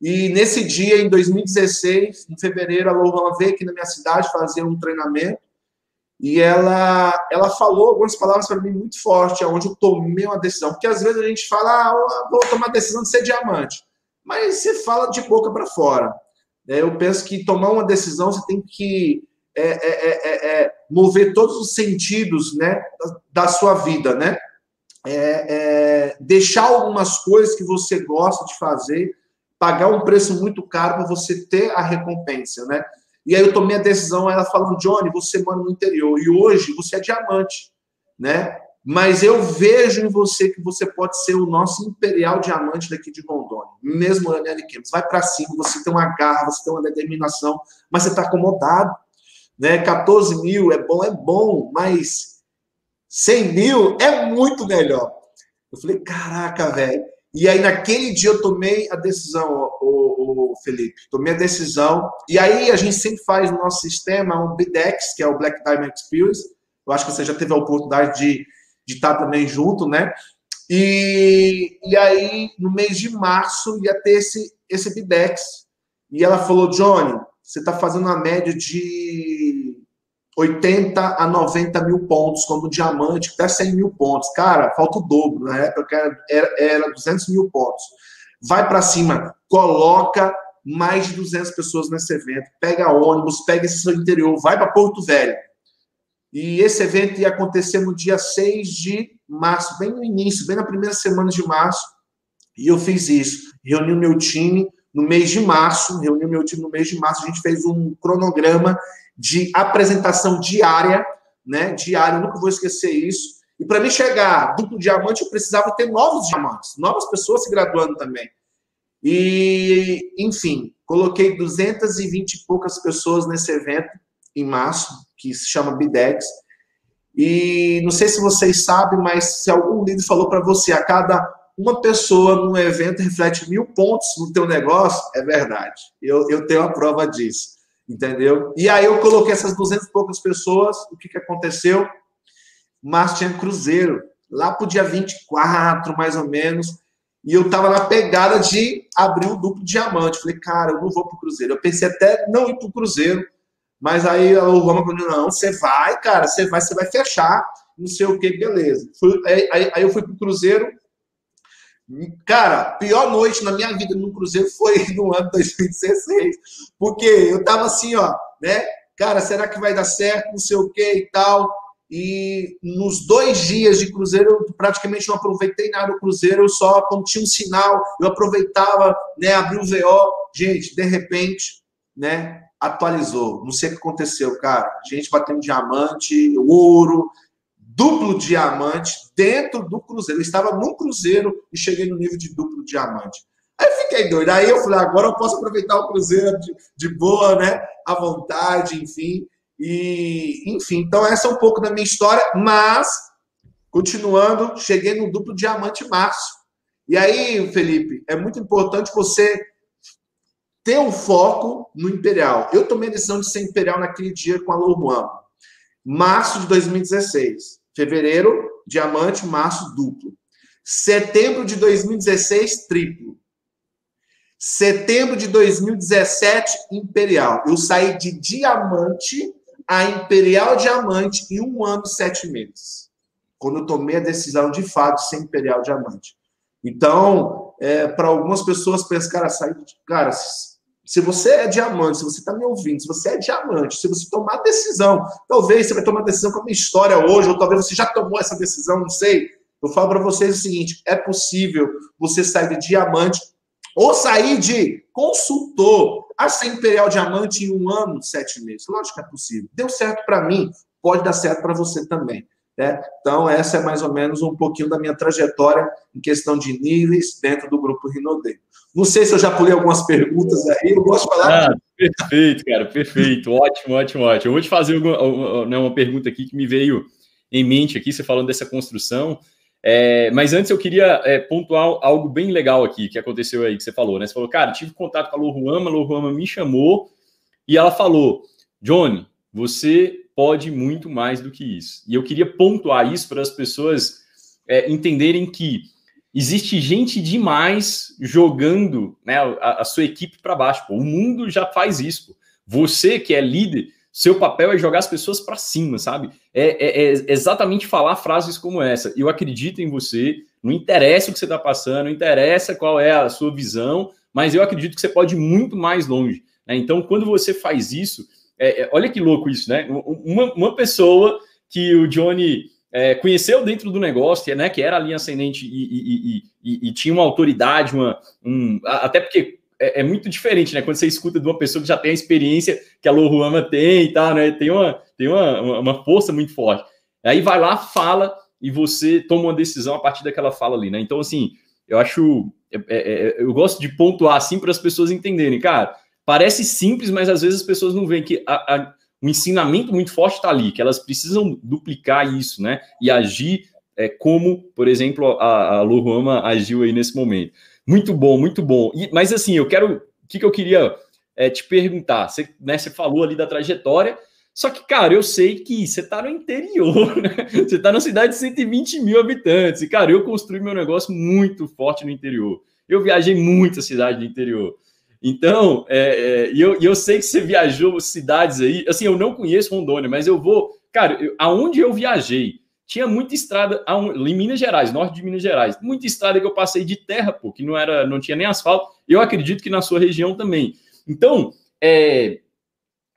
e nesse dia, em 2016, em fevereiro, a Loruama veio aqui na minha cidade fazer um treinamento, e ela, ela falou algumas palavras para mim muito fortes, onde eu tomei uma decisão. Porque às vezes a gente fala, ah, vou tomar a decisão de ser diamante. Mas você fala de boca para fora. É, eu penso que tomar uma decisão, você tem que é, é, é, é mover todos os sentidos né, da, sua vida, né? deixar algumas coisas que você gosta de fazer, pagar um preço muito caro para você ter a recompensa, né? E aí eu tomei a decisão, ela falando, Johnny, você mora no interior e hoje você é diamante, né? Mas eu vejo em você que você pode ser o nosso imperial diamante daqui de Rondônia, mesmo Daniel Campos. Vai para cima, você tem uma garra, você tem uma determinação, mas você está acomodado. Né? 14 mil é bom, é bom, mas 100 mil é muito melhor. Eu falei, caraca, velho. E aí, naquele dia, eu tomei a decisão, o, Felipe. Tomei a decisão. E aí, a gente sempre faz no nosso sistema um BDEX, que é o Black Diamond Experience. Eu acho que você já teve a oportunidade de, de estar também junto, né? E, e aí, no mês de março, ia ter esse, esse BDEX. E ela falou, Johnny, você está fazendo uma média de 80 a 90 mil pontos, como diamante, até 100 mil pontos. Cara, falta o dobro. Na época era, era 200 mil pontos. Vai para cima, coloca mais de 200 pessoas nesse evento. Pega ônibus, pega esse seu interior, vai para Porto Velho. E esse evento ia acontecer no dia 6 de março, bem no início, bem na primeira semana de março. E eu fiz isso. Reuni o meu time no mês de março, reuni o meu time no mês de março, a gente fez um cronograma de apresentação diária, né? Diária, eu nunca vou esquecer isso. E para mim chegar duplo diamante, eu precisava ter novos diamantes, novas pessoas se graduando também. E, enfim, coloquei 220 e poucas pessoas nesse evento em março, que se chama Bidex. E não sei se vocês sabem, mas se algum líder falou para você, a cada uma pessoa num evento reflete mil pontos no teu negócio, é verdade. Eu, eu tenho a prova disso, entendeu? E aí eu coloquei essas 200 e poucas pessoas, o que, que aconteceu? Mas tinha cruzeiro, lá para o dia 24, mais ou menos, e eu tava na pegada de abrir o duplo diamante. Falei, cara, eu não vou pro Cruzeiro. Eu pensei até não ir pro Cruzeiro, mas aí o Roma falou: não, você vai, cara, você vai, você vai fechar, não sei o que, beleza. Fui, aí, aí eu fui pro Cruzeiro. Cara, pior noite na minha vida no Cruzeiro foi no ano 2016, porque eu tava assim, ó, né? Cara, será que vai dar certo? Não sei o que e tal. E nos dois dias de cruzeiro, eu praticamente não aproveitei nada do cruzeiro, só quando tinha um sinal, eu aproveitava, né, abri o VO. Gente, de repente, né, atualizou. Não sei o que aconteceu, cara. Gente batendo diamante, ouro, duplo diamante dentro do cruzeiro. Eu estava no cruzeiro e cheguei no nível de duplo diamante. Aí fiquei doido. Aí eu falei, agora eu posso aproveitar o cruzeiro de, de boa, né? À vontade, enfim. E, enfim, então essa é um pouco da minha história, mas, continuando, cheguei no duplo diamante março. E aí, Felipe, é muito importante você ter um foco no Imperial. Eu tomei a decisão de ser Imperial naquele dia com a Lohan. Março de 2016. Fevereiro, diamante, março, duplo. Setembro de 2016, triplo. Setembro de 2017, Imperial. Eu saí de diamante a Imperial Diamante em um ano e sete meses. Quando eu tomei a decisão de fato ser Imperial Diamante. Então, é, para algumas pessoas pensar, cara, sair de. Cara, se você é diamante, se você está me ouvindo, se você é diamante, se você tomar decisão, talvez você vai tomar decisão com a minha história hoje, ou talvez você já tomou essa decisão, não sei. Eu falo para vocês o seguinte: é possível você sair de diamante ou sair de consultor a ser Imperial Diamante em um ano, sete meses. Lógico que é possível. Deu certo para mim, pode dar certo para você também. Né? Então, essa é mais ou menos um pouquinho da minha trajetória em questão de níveis dentro do grupo Rinode. Não sei se eu já pulei algumas perguntas aí, eu gosto de falar. Ah, perfeito, cara, perfeito. Ótimo, ótimo, ótimo. Eu vou te fazer uma, né, uma pergunta aqui que me veio em mente aqui, você falando dessa construção. É, mas antes eu queria é, pontuar algo bem legal aqui que aconteceu aí, que você falou, né? Você falou, cara, tive contato com a Loruama, a Loruama me chamou e ela falou: Johnny, você pode muito mais do que isso. E eu queria pontuar isso para as pessoas é, entenderem que existe gente demais jogando né, a, a sua equipe para baixo. Pô. O mundo já faz isso. Pô. Você que é líder seu papel é jogar as pessoas para cima, sabe? É, é, é, exatamente falar frases como essa. Eu acredito em você, não interessa o que você está passando, não interessa qual é a sua visão, mas eu acredito que você pode ir muito mais longe. Né? Então, quando você faz isso, é, é olha que louco isso, né? Uma, uma pessoa que o Johnny é, conheceu dentro do negócio, né, que era a linha ascendente e, e, e, e tinha uma autoridade, uma, um, até porque é, é, muito diferente, né? Quando você escuta de uma pessoa que já tem a experiência que a Lohuama tem e tal, né? Tem uma, tem uma, uma força muito forte. Aí vai lá, fala e você toma uma decisão a partir daquela fala ali, né? Então, assim, eu acho. É, é, eu gosto de pontuar assim para as pessoas entenderem, cara. Parece simples, mas às vezes as pessoas não veem que a, a, o ensinamento muito forte está ali, que elas precisam duplicar isso, né? E agir é, como, por exemplo, a, a Lohuama agiu aí nesse momento. Muito bom, muito bom. E, mas assim, eu quero. O que, que eu queria é, te perguntar? Você, né, você falou ali da trajetória, só que, cara, eu sei que você está no interior, né? Você está numa cidade de 120 mil habitantes. E, cara, eu construí meu negócio muito forte no interior. Eu viajei muito a cidade do interior. Então, é, é, eu, eu sei que você viajou cidades aí. Assim, eu não conheço Rondônia, mas eu vou. Cara, eu, aonde eu viajei, tinha muita estrada em Minas Gerais, norte de Minas Gerais, muita estrada que eu passei de terra, pô, que não era, não tinha nem asfalto. Eu acredito que na sua região também. Então, é,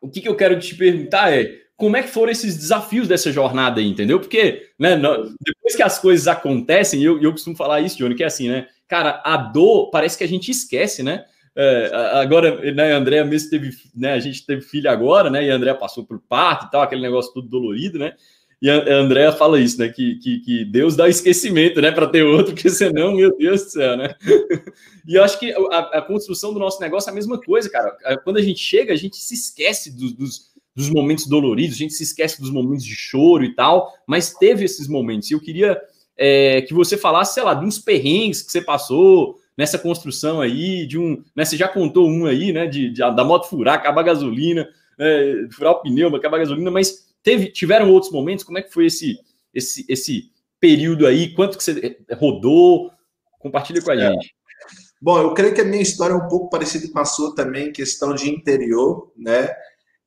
o que, que eu quero te perguntar é como é que foram esses desafios dessa jornada aí, entendeu? Porque, né, depois que as coisas acontecem, eu, eu costumo falar isso, Johnny, que é assim, né? Cara, a dor parece que a gente esquece, né? É, agora, né, a mesmo teve, né, a gente teve filho agora, né, e a Andrea passou por parto e tal, aquele negócio tudo dolorido, né, e a Andrea fala isso, né, que, que, que Deus dá esquecimento, né, para ter outro, porque senão, meu Deus do céu, né, e eu acho que a, a, construção do nosso negócio é a mesma coisa, cara, quando a gente chega, a gente se esquece dos, dos, dos momentos doloridos, a gente se esquece dos momentos de choro e tal, mas teve esses momentos, e eu queria é, que você falasse, sei lá, de uns perrengues que você passou, nessa construção aí de um, né, você já contou um aí, né, de, de da moto furar, acabar a gasolina, é, furar o pneu, acabar a gasolina, mas teve, tiveram outros momentos, como é que foi esse, esse, esse período aí, quanto que você rodou, compartilha com a é. gente. Bom, eu creio que a minha história é um pouco parecida com a sua também, questão de interior, né,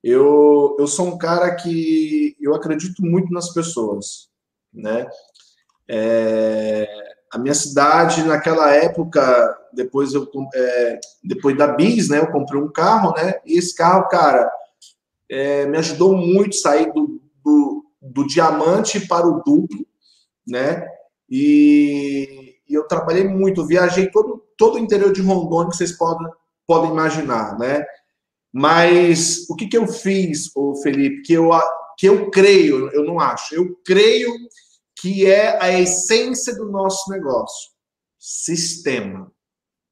eu, eu sou um cara que eu acredito muito nas pessoas, né, é, a minha cidade, naquela época, depois eu é, depois da Bis, né, eu comprei um carro, né, e esse carro, cara, é, me ajudou muito sair do, do, do, diamante para o duplo, né, e, e, eu trabalhei muito, viajei todo, todo o interior de Rondônia que vocês podem, podem imaginar, né, mas o que que eu fiz, o Felipe, que eu, que eu creio, eu não acho, eu creio que é a essência do nosso negócio, sistema.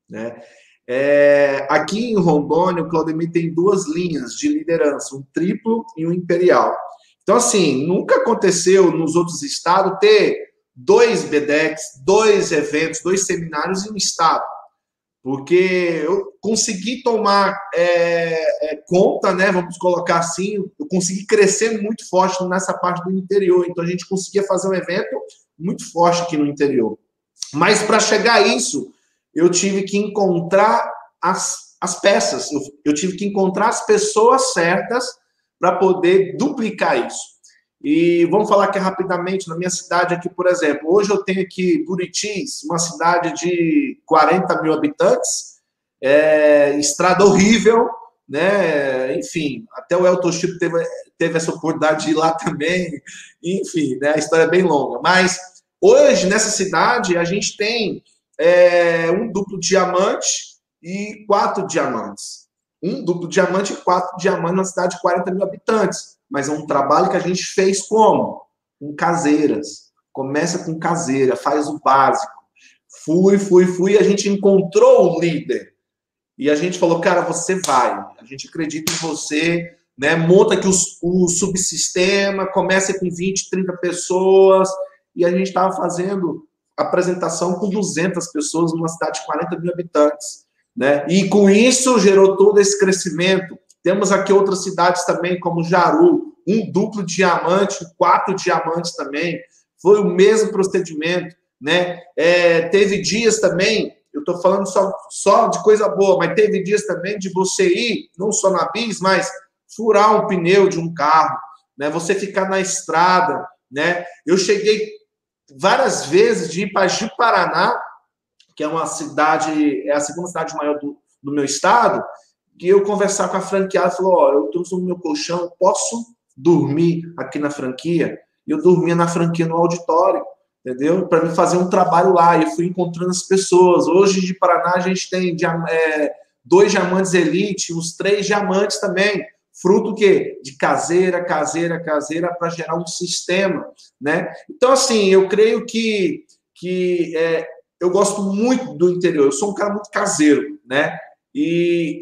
Né? É, aqui em Rondônia, o Claudemir tem duas linhas de liderança, um triplo e um imperial. Então, assim, nunca aconteceu nos outros estados ter dois BDEX, dois eventos, dois seminários em um estado porque eu consegui tomar é, é, conta, né? Vamos colocar assim, eu consegui crescer muito forte nessa parte do interior. Então a gente conseguia fazer um evento muito forte aqui no interior. Mas para chegar a isso, eu tive que encontrar as, as peças, eu, eu tive que encontrar as pessoas certas para poder duplicar isso. E vamos falar aqui rapidamente, na minha cidade aqui, por exemplo, hoje eu tenho aqui Buritis, uma cidade de 40 mil habitantes, é, estrada horrível, né? Enfim, até o Elton Chico teve, teve essa oportunidade de ir lá também, enfim, né? A história é bem longa. Mas hoje, nessa cidade, a gente tem é, um duplo diamante e quatro diamantes. Um duplo diamante e quatro diamantes na cidade de 40 mil habitantes mas é um trabalho que a gente fez como? Com caseiras. Começa com caseira, faz o básico. Fui, fui, fui, a gente encontrou o líder. E a gente falou, cara, você vai. A gente acredita em você, né? Monta aqui o, o subsistema, começa com 20, 30 pessoas. E a gente estava fazendo apresentação com 200 pessoas numa cidade de 40 mil habitantes. Né? E com isso gerou todo esse crescimento. Temos aqui outras cidades também, como Jaru, um duplo diamante, quatro diamantes também. Foi o mesmo procedimento, né? É, teve dias também, eu estou falando só, só de coisa boa, mas teve dias também de você ir, não só na bis, mas furar um pneu de um carro, né? Você ficar na estrada, né? Eu cheguei várias vezes de ir para Ji-Paraná, que é uma cidade, é a segunda cidade maior do, do meu estado, que eu conversar com a franqueada, falou, ó, eu trouxe o meu colchão, posso dormir aqui na franquia? E eu dormia na franquia no auditório, entendeu? Para me fazer um trabalho lá, e fui encontrando as pessoas. Hoje, de Paraná, a gente tem é, dois diamantes elite, uns três diamantes também, fruto que de caseira, caseira, caseira para gerar um sistema, né? Então assim, eu creio que que é, eu gosto muito do interior. Eu sou um cara muito caseiro, né? E,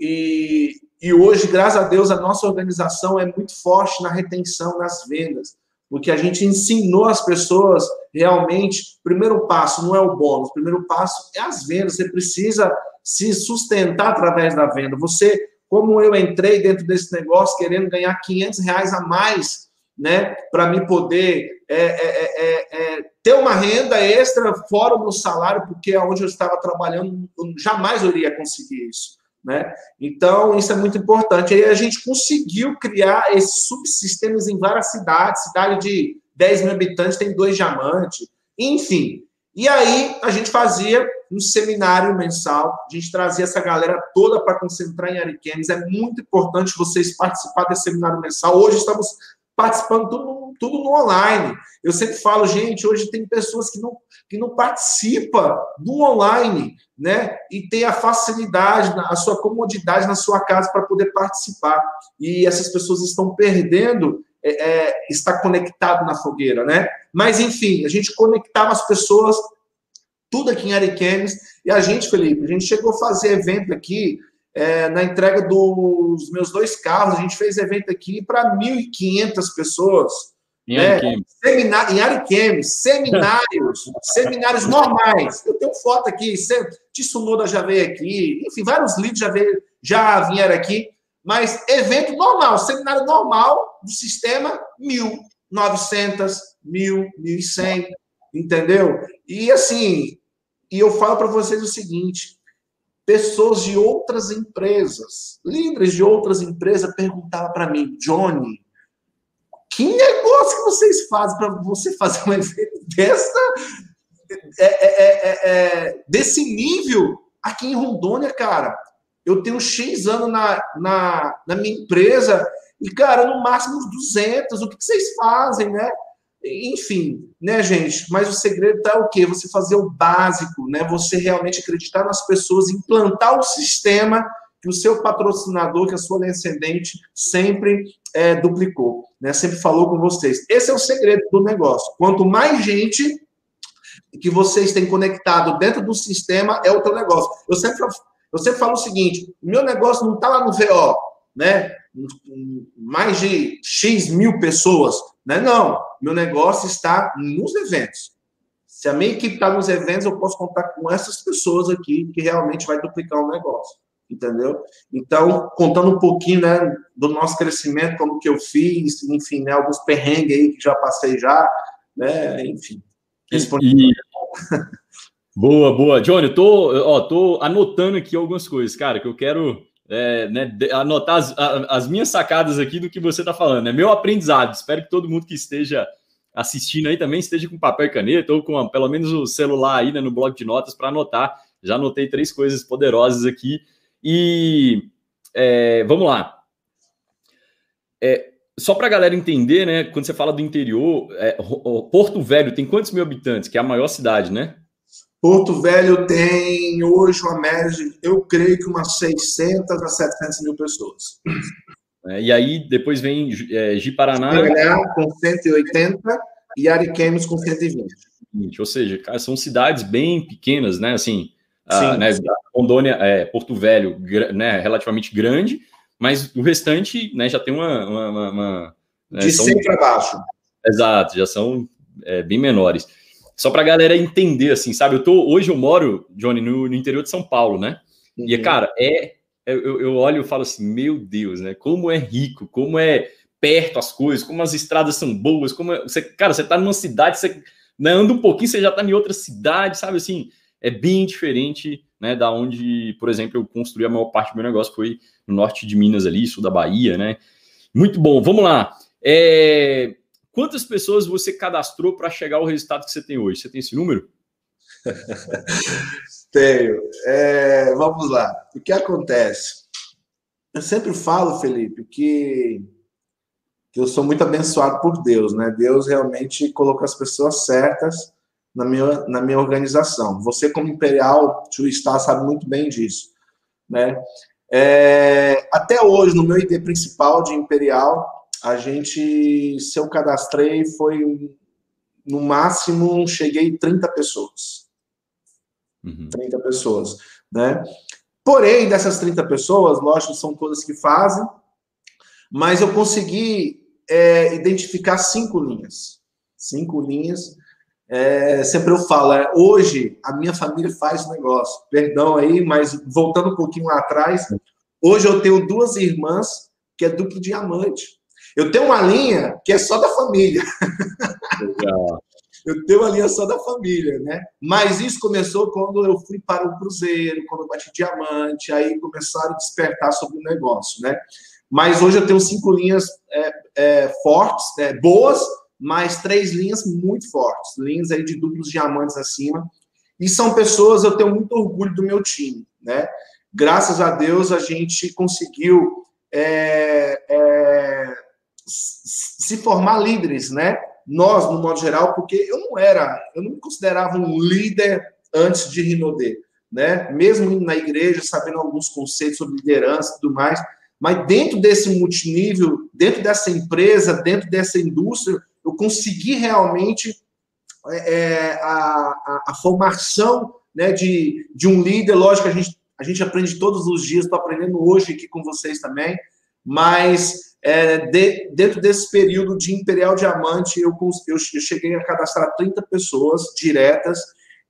e, e hoje, graças a Deus, a nossa organização é muito forte na retenção, nas vendas, porque a gente ensinou as pessoas realmente. Primeiro passo não é o bônus, o primeiro passo é as vendas. Você precisa se sustentar através da venda. Você, como eu entrei dentro desse negócio querendo ganhar 500 reais a mais, né, para me poder é, é, é, é, ter uma renda extra fora o meu salário, porque aonde eu estava trabalhando, eu jamais eu iria conseguir isso. Né? Então, isso é muito importante. Aí a gente conseguiu criar esses subsistemas em várias cidades, cidade de 10 mil habitantes tem dois diamantes, enfim. E aí a gente fazia um seminário mensal, a gente trazia essa galera toda para concentrar em Ariquemes. É muito importante vocês participar desse seminário mensal. Hoje estamos participando tudo, tudo no online. Eu sempre falo, gente, hoje tem pessoas que não, que não participam do online, né? E tem a facilidade, a sua comodidade na sua casa para poder participar. E essas pessoas estão perdendo é, é, estar conectado na fogueira, né? Mas, enfim, a gente conectava as pessoas, tudo aqui em Ariquemes, e a gente, Felipe, a gente chegou a fazer evento aqui, é, na entrega dos meus dois carros, a gente fez evento aqui para 1.500 pessoas. Em né? Ariquemes. Em Ariquemes, seminários, seminários normais. Eu tenho foto aqui, Tsunoda já veio aqui, enfim, vários líderes já, veio, já vieram aqui, mas evento normal, seminário normal do sistema, 1.900, 1.000, 1.100, entendeu? E assim, e eu falo para vocês o seguinte, pessoas de outras empresas, líderes de outras empresas, perguntavam para mim, Johnny, que negócio que vocês fazem para você fazer um evento dessa, é, é, é, é, desse nível aqui em Rondônia, cara? Eu tenho X anos na, na, na minha empresa e, cara, no máximo uns 200. O que vocês fazem, né? Enfim, né, gente? Mas o segredo tá o quê? Você fazer o básico, né? Você realmente acreditar nas pessoas, implantar o sistema que o seu patrocinador, que a sua ascendente sempre é, duplicou, né? Sempre falou com vocês. Esse é o segredo do negócio. Quanto mais gente que vocês têm conectado dentro do sistema, é o teu negócio. Eu sempre, eu sempre falo o seguinte: meu negócio não está lá no VO, né? Mais de X mil pessoas, né? Não, meu negócio está nos eventos. Se a minha equipe está nos eventos, eu posso contar com essas pessoas aqui que realmente vai duplicar o negócio entendeu? Então, contando um pouquinho, né, do nosso crescimento, como que eu fiz, enfim, né, alguns perrengues aí que já passei já, né, enfim. E... boa, boa. Johnny, eu tô, ó, tô anotando aqui algumas coisas, cara, que eu quero é, né, anotar as, as, minhas sacadas aqui do que você tá falando. É meu aprendizado. Espero que todo mundo que esteja assistindo aí também esteja com papel e caneta ou com pelo menos o celular aí né, no bloco de notas para anotar. Já anotei três coisas poderosas aqui e é, vamos lá. É, só para a galera entender, né? Quando você fala do interior, é, Porto Velho tem quantos mil habitantes? Que é a maior cidade, né? Porto Velho tem hoje uma média, eu creio que umas 600 a 700 mil pessoas. É, e aí depois vem é, Ji-Paraná. com 180 e Ariquemes com 120. Ou seja, cara, são cidades bem pequenas, né? Assim, ah, né, Rondônia, é, Porto Velho, né, relativamente grande, mas o restante né, já tem uma. uma, uma, uma né, de são, 100 para baixo. Exato, já são é, bem menores. Só para a galera entender, assim, sabe? Eu tô, hoje eu moro, Johnny, no, no interior de São Paulo, né? Uhum. E, cara, é. Eu, eu olho e falo assim, meu Deus, né? Como é rico, como é perto as coisas, como as estradas são boas, como é, você, cara, você tá numa cidade, você né, anda um pouquinho, você já tá em outra cidade, sabe assim? é bem diferente né, da onde, por exemplo, eu construí a maior parte do meu negócio, foi no norte de Minas ali, sul da Bahia, né? Muito bom, vamos lá. É... Quantas pessoas você cadastrou para chegar ao resultado que você tem hoje? Você tem esse número? Tenho. É, vamos lá. O que acontece? Eu sempre falo, Felipe, que, que eu sou muito abençoado por Deus, né? Deus realmente colocou as pessoas certas na minha, na minha organização. Você, como Imperial, Star, sabe muito bem disso. Né? É, até hoje, no meu ID principal de Imperial, a gente, se eu cadastrei, foi no máximo, cheguei 30 pessoas. Uhum. 30 pessoas, né? Porém, dessas 30 pessoas, lógico, são todas que fazem, mas eu consegui é, identificar cinco linhas. Cinco linhas é, sempre eu falo, é, hoje a minha família faz negócio. Perdão aí, mas voltando um pouquinho lá atrás, hoje eu tenho duas irmãs que é duplo diamante. Eu tenho uma linha que é só da família. Legal. eu tenho uma linha só da família, né? Mas isso começou quando eu fui para o Cruzeiro, quando eu bati diamante, aí começaram a despertar sobre o negócio, né? Mas hoje eu tenho cinco linhas é, é, fortes, é, boas, mais três linhas muito fortes, linhas aí de duplos diamantes acima. E são pessoas, eu tenho muito orgulho do meu time, né? Graças a Deus a gente conseguiu é, é, se formar líderes, né? Nós, no modo geral, porque eu não era, eu não me considerava um líder antes de Rinodê, né? Mesmo na igreja, sabendo alguns conceitos sobre liderança e tudo mais, mas dentro desse multinível, dentro dessa empresa, dentro dessa indústria, eu consegui realmente é, é a, a, a, formação né, de, de um líder. Lógico, a gente, a gente aprende todos os dias, estou aprendendo hoje aqui com vocês também, mas é, de, dentro desse período de Imperial Diamante, eu, eu, cheguei a cadastrar 30 pessoas diretas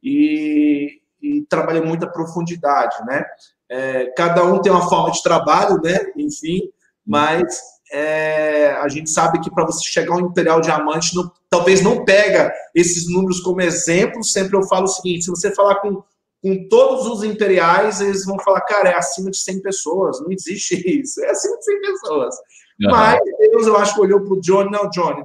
e, e trabalhei muita profundidade, né? É, cada um tem uma forma de trabalho, né? Enfim, mas é, a gente sabe que para você chegar ao Imperial Diamante, não, talvez não pega esses números como exemplo. Sempre eu falo o seguinte: se você falar com, com todos os imperiais, eles vão falar, cara, é acima de 100 pessoas. Não existe isso, é acima de 100 pessoas. Uhum. Mas Deus, eu acho que olhou para o Johnny, não, Johnny,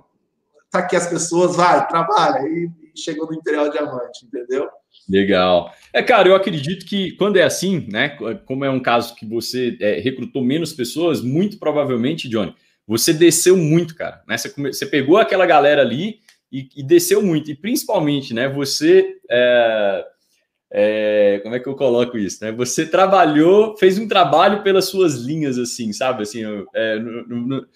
tá aqui as pessoas, vai, trabalha. E, e chegou no Imperial Diamante, entendeu? Legal. É, cara, eu acredito que quando é assim, né? Como é um caso que você é, recrutou menos pessoas, muito provavelmente, Johnny, você desceu muito, cara. Né? Você, você pegou aquela galera ali e, e, desceu muito. E principalmente, né? Você. É, é, como é que eu coloco isso? Né? Você trabalhou, fez um trabalho pelas suas linhas, assim, sabe? Assim, é, no, no,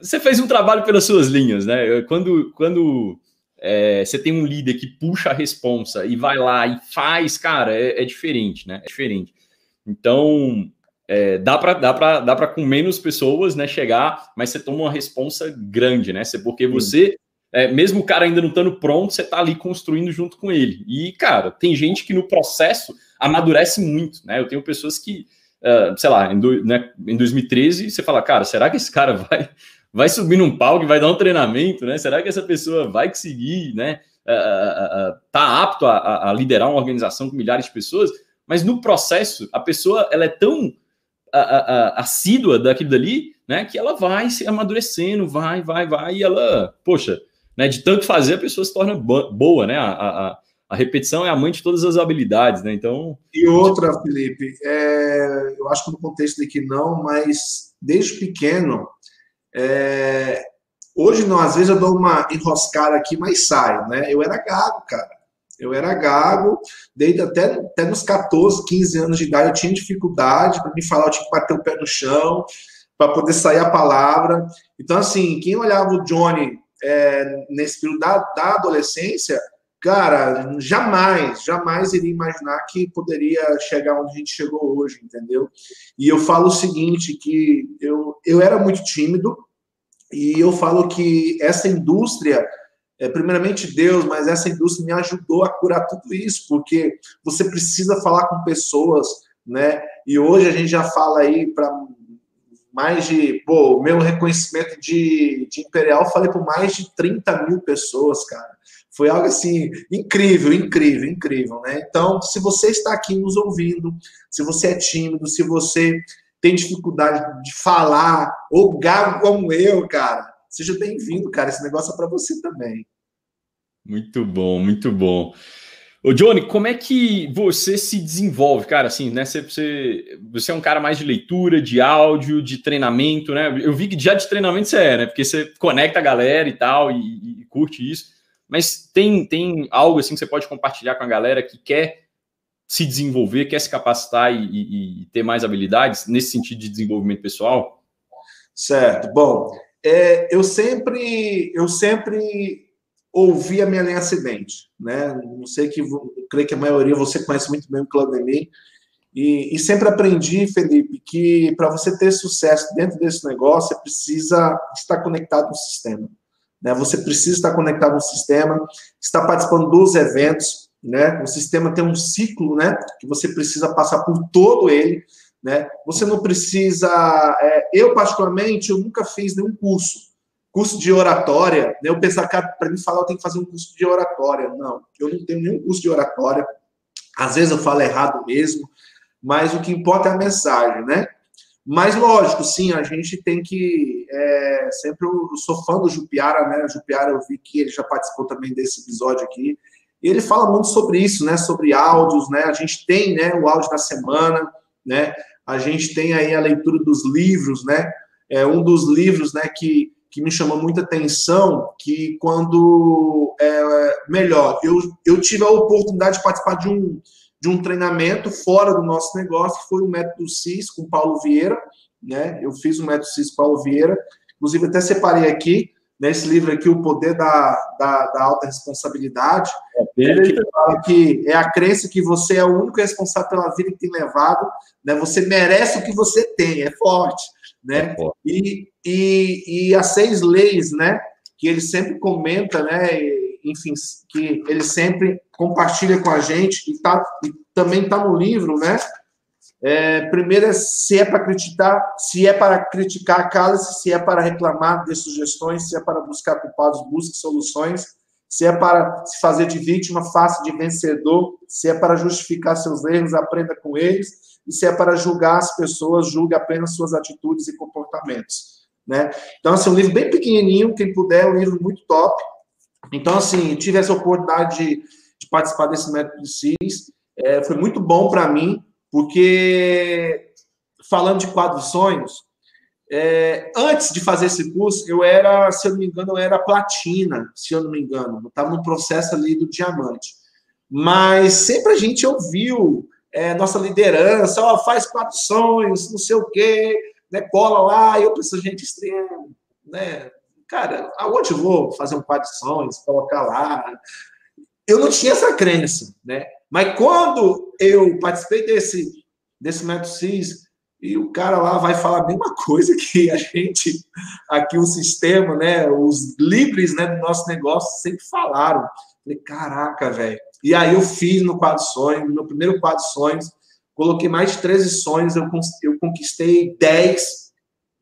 você fez um trabalho pelas suas linhas, né? Quando, quando é, você tem um líder que puxa a responsa e vai lá e faz, cara, é, é diferente, né? É diferente. Então, é, dá para dá dá com menos pessoas, né, chegar, mas você toma uma responsa grande, né? Porque você, é, mesmo o cara ainda não estando pronto, você tá ali construindo junto com ele. E, cara, tem gente que no processo amadurece muito, né? Eu tenho pessoas que, uh, sei lá, em, do, né, em 2013, você fala, cara, será que esse cara vai vai subir num palco, vai dar um treinamento, né? Será que essa pessoa vai conseguir, né? Uh, uh, tá apto a, a, liderar uma organização com milhares de pessoas? Mas no processo, a pessoa ela é tão assídua daquilo dali, né? Que ela vai se amadurecendo, vai, vai, vai, e ela, poxa, né? De tanto fazer, a pessoa se torna boa, né? A, a, a repetição é a mãe de todas as habilidades, né? Então. E outra, Felipe, é, eu acho que no contexto de que não, mas desde pequeno é, hoje, não, às vezes eu dou uma enroscada aqui, mas saio, né? Eu era gago, cara. Eu era gago, desde até, até nos 14, 15 anos de idade, eu tinha dificuldade para me falar, eu tinha que bater o pé no chão para poder sair a palavra. Então, assim, quem olhava o Johnny é, nesse período da, da adolescência, cara, jamais, jamais iria imaginar que poderia chegar onde a gente chegou hoje, entendeu? E eu falo o seguinte, que eu, eu era muito tímido, e eu falo que essa indústria, é, primeiramente Deus, mas essa indústria me ajudou a curar tudo isso, porque você precisa falar com pessoas, né? E hoje a gente já fala aí para mais de, pô, meu reconhecimento de, de Imperial, falei por mais de 30 mil pessoas, cara. Foi algo assim incrível, incrível, incrível, né? Então, se você está aqui nos ouvindo, se você é tímido, se você tem dificuldade de falar, ou gago como eu, cara, seja bem-vindo, cara. Esse negócio é para você também. Muito bom, muito bom. Ô, Johnny, como é que você se desenvolve, cara? Assim, né? Você, você, você é um cara mais de leitura, de áudio, de treinamento, né? Eu vi que já de treinamento você é, né? Porque você conecta a galera e tal, e, e curte isso. Mas tem, tem algo assim que você pode compartilhar com a galera que quer se desenvolver, quer se capacitar e, e, e ter mais habilidades nesse sentido de desenvolvimento pessoal? Certo. Bom, é, eu sempre eu sempre ouvi a minha linha acidente, né? Não sei que creio que a maioria você conhece muito bem o Claudemir. E, e sempre aprendi, Felipe, que para você ter sucesso dentro desse negócio, você precisa estar conectado no sistema. Né? Você precisa estar conectado no sistema, estar participando dos eventos. Né? O sistema tem um ciclo né? que você precisa passar por todo ele. Né? Você não precisa. É, eu, particularmente, eu nunca fiz nenhum curso. Curso de oratória, né? eu pensava, cara, para mim falar, eu tenho que fazer um curso de oratória. Não, eu não tenho nenhum curso de oratória. Às vezes eu falo errado mesmo, mas o que importa é a mensagem, né? Mas, lógico, sim, a gente tem que. É, sempre eu sou fã do Jupiara, né? O Jupiara, eu vi que ele já participou também desse episódio aqui. E ele fala muito sobre isso, né? Sobre áudios, né? A gente tem né, o áudio da semana, né? A gente tem aí a leitura dos livros, né? É um dos livros né, que, que me chamou muita atenção, que quando, é, melhor, eu, eu tive a oportunidade de participar de um, de um treinamento fora do nosso negócio, que foi o método CIS com Paulo Vieira, né? Eu fiz o método CIS Paulo Vieira, inclusive até separei aqui, nesse livro aqui, O Poder da, da, da Alta Responsabilidade, é, que fala que é a crença que você é o único responsável pela vida que tem levado, né? Você merece o que você tem, é forte, né? É. E, e, e as seis leis, né? Que ele sempre comenta, né? Enfim, que ele sempre compartilha com a gente e, tá, e também está no livro, né? É, primeiro, é se é para criticar, se é para criticar, cala-se, se é para reclamar, dê sugestões, se é para buscar culpados, busque soluções, se é para se fazer de vítima, faça de vencedor, se é para justificar seus erros, aprenda com eles, e se é para julgar as pessoas, julgue apenas suas atitudes e comportamentos. Né? Então, assim, um livro bem pequenininho, quem puder, é um livro muito top. Então, assim, tive essa oportunidade de, de participar desse método de CIS, é, foi muito bom para mim, porque, falando de quadro sonhos, é, antes de fazer esse curso, eu era, se eu não me engano, eu era platina, se eu não me engano. Estava no processo ali do diamante. Mas sempre a gente ouviu é, nossa liderança, ó, faz quatro sonhos, não sei o quê, né, cola lá, e eu preciso gente extrema, né? Cara, aonde eu vou fazer um quadro de sonhos, colocar lá? Eu não tinha essa crença, né? Mas quando eu participei desse, desse método CIS, e o cara lá vai falar a mesma coisa que a gente, aqui o sistema, né, os livres né, do nosso negócio sempre falaram. Falei, caraca, velho. E aí eu fiz no quadro sonhos, no meu primeiro quadro sonhos, coloquei mais de 13 sonhos, eu, eu conquistei 10,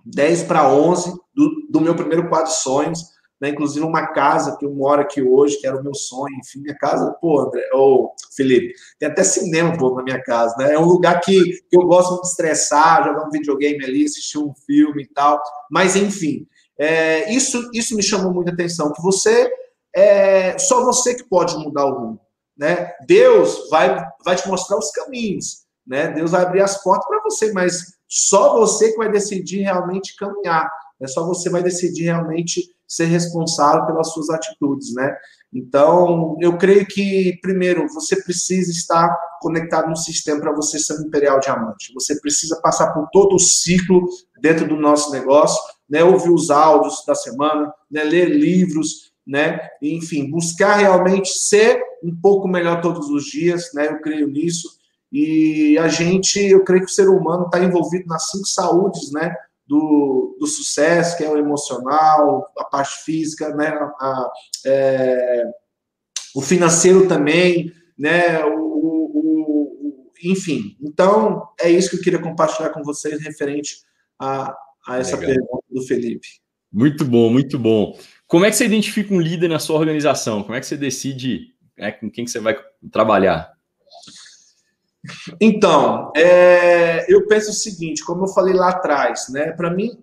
10 para 11 do, do meu primeiro quadro sonhos né? Inclusive uma casa que eu moro aqui hoje, que era o meu sonho, enfim, minha casa, pô, André, ô, Felipe, tem até cinema, pô, na minha casa, né? É um lugar que, que eu gosto de estressar, jogar um videogame ali, assistir um filme e tal, mas enfim, é, isso, isso me chamou muita atenção, que você, é só você que pode mudar o rumo, né? Deus vai, vai te mostrar os caminhos, né? Deus vai abrir as portas para você, mas só você que vai decidir realmente caminhar, é só você vai decidir realmente ser responsável pelas suas atitudes, né? Então, eu creio que, primeiro, você precisa estar conectado no sistema para você ser um Imperial Diamante. Você precisa passar por todo o ciclo dentro do nosso negócio, né? Ouvir os áudios da semana, né? ler livros, né? Enfim, buscar realmente ser um pouco melhor todos os dias, né? Eu creio nisso. E a gente, eu creio que o ser humano está envolvido nas cinco saúdes, né? do, do sucesso, que é o emocional, a parte física, né? A, é, o financeiro também, né? O, o, o, enfim, então é isso que eu queria compartilhar com vocês referente a, a essa Legal. pergunta do Felipe. Muito bom, muito bom. Como é que você identifica um líder na sua organização? Como é que você decide né, com quem que você vai trabalhar? Então, é, eu penso o seguinte, como eu falei lá atrás, né? Para mim,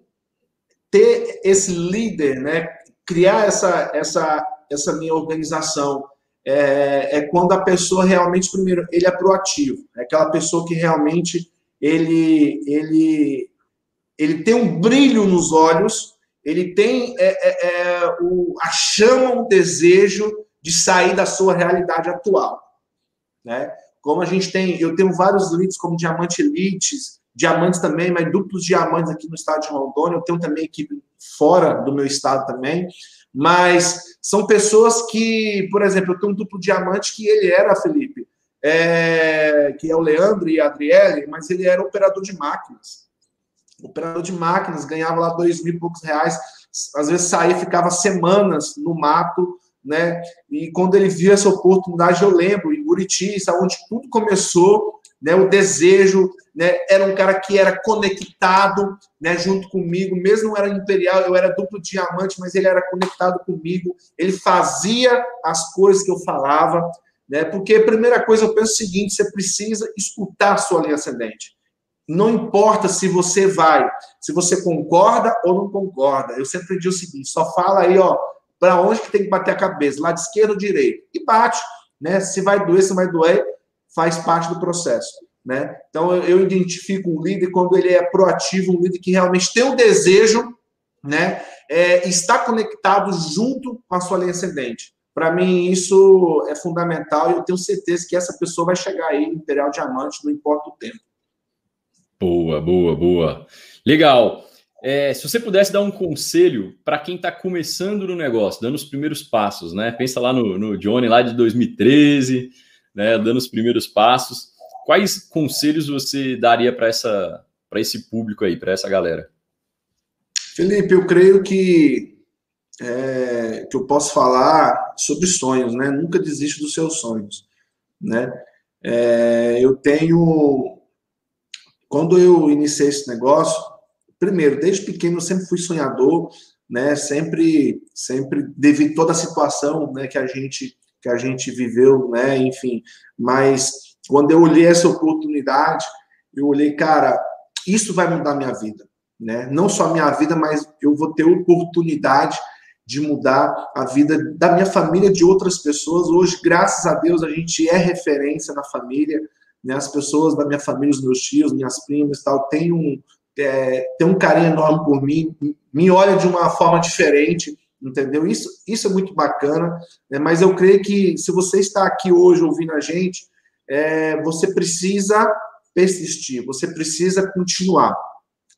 ter esse líder, né? Criar essa, essa, essa minha organização é, é, quando a pessoa realmente, primeiro, ele é proativo. É aquela pessoa que realmente ele, ele, ele tem um brilho nos olhos, ele tem é, é, é o, a chama, o desejo de sair da sua realidade atual, né? Como a gente tem, eu tenho vários leads como diamante elites, diamantes também, mas duplos diamantes aqui no estado de Rondônia. Eu tenho também equipe fora do meu estado também. Mas são pessoas que, por exemplo, eu tenho um duplo diamante que ele era, Felipe, é, que é o Leandro e a Adriele, mas ele era operador de máquinas. Operador de máquinas, ganhava lá dois mil e poucos reais. Às vezes saía, ficava semanas no mato, né? E quando ele viu essa oportunidade, eu lembro, em Buriti, onde tudo começou, né? O desejo, né? Era um cara que era conectado, né? Junto comigo, mesmo era imperial, eu era duplo diamante, mas ele era conectado comigo. Ele fazia as coisas que eu falava, né? Porque a primeira coisa eu penso o seguinte: você precisa escutar a sua linha ascendente. Não importa se você vai, se você concorda ou não concorda. Eu sempre digo o seguinte: só fala aí, ó, para onde que tem que bater a cabeça, lado esquerdo ou direito, e bate, né? Se vai doer, se vai doer, faz parte do processo, né? Então eu, identifico um líder quando ele é proativo, um líder que realmente tem o desejo né, é, está conectado junto com a sua linha ascendente. Para mim, isso é fundamental e eu tenho certeza que essa pessoa vai chegar aí Imperial Diamante, não importa o tempo. Boa, boa, boa. Legal. É, se você pudesse dar um conselho para quem está começando no negócio, dando os primeiros passos, né? Pensa lá no, no Johnny lá de 2013, né? Dando os primeiros passos. Quais conselhos você daria para essa para esse público aí, para essa galera? Felipe, eu creio que é, que eu posso falar sobre sonhos, né? Nunca desiste dos seus sonhos, né? É, eu tenho, quando eu iniciei esse negócio, primeiro, desde pequeno eu sempre fui sonhador, né? Sempre, sempre devido toda a situação, né? Que a gente que a gente viveu, né? Enfim, mas quando eu olhei essa oportunidade, eu olhei, cara, isso vai mudar minha vida, né? Não só minha vida, mas eu vou ter oportunidade de mudar a vida da minha família, de outras pessoas. Hoje, graças a Deus, a gente é referência na família, né? As pessoas da minha família, os meus tios, minhas primas, tal, têm um é, um carinho enorme por mim, me olha de uma forma diferente, entendeu? Isso, isso é muito bacana, né? mas eu creio que se você está aqui hoje ouvindo a gente, é, você precisa persistir, você precisa continuar.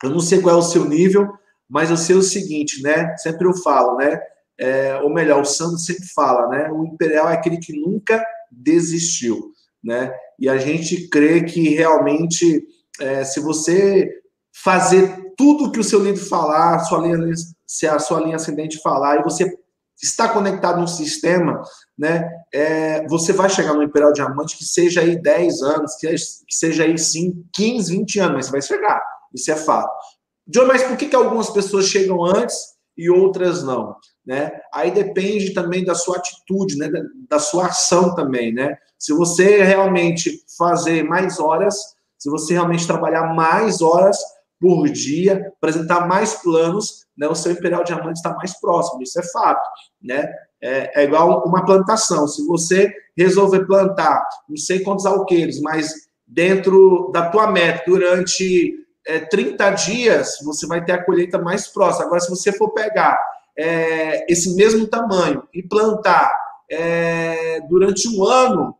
Eu não sei qual é o seu nível, mas eu sei o seguinte, né? Sempre eu falo, né? É, ou melhor, o Sandro sempre fala, né? O Imperial é aquele que nunca desistiu, né? E a gente crê que realmente, é, se você fazer tudo que o seu líder falar, sua linha, se a sua linha ascendente falar, e você está conectado no sistema, né, é, você vai chegar no Imperial Diamante que seja aí 10 anos, que, seja aí 5, 15, 20 anos, mas você vai chegar, isso é fato. John, mas por que, que algumas pessoas chegam antes e outras não? Né? Aí depende também da sua atitude, né, da, sua ação também, né? Se você realmente fazer mais horas, se você realmente trabalhar mais horas, por dia, apresentar mais planos, né, o seu Imperial Diamante está mais próximo, isso é fato, né? É, é, igual uma plantação. Se você resolver plantar não sei quantos alqueires, mas dentro da tua meta, durante é, 30 dias, você vai ter a colheita mais próxima. Agora, se você for pegar é, esse mesmo tamanho e plantar é, durante um ano,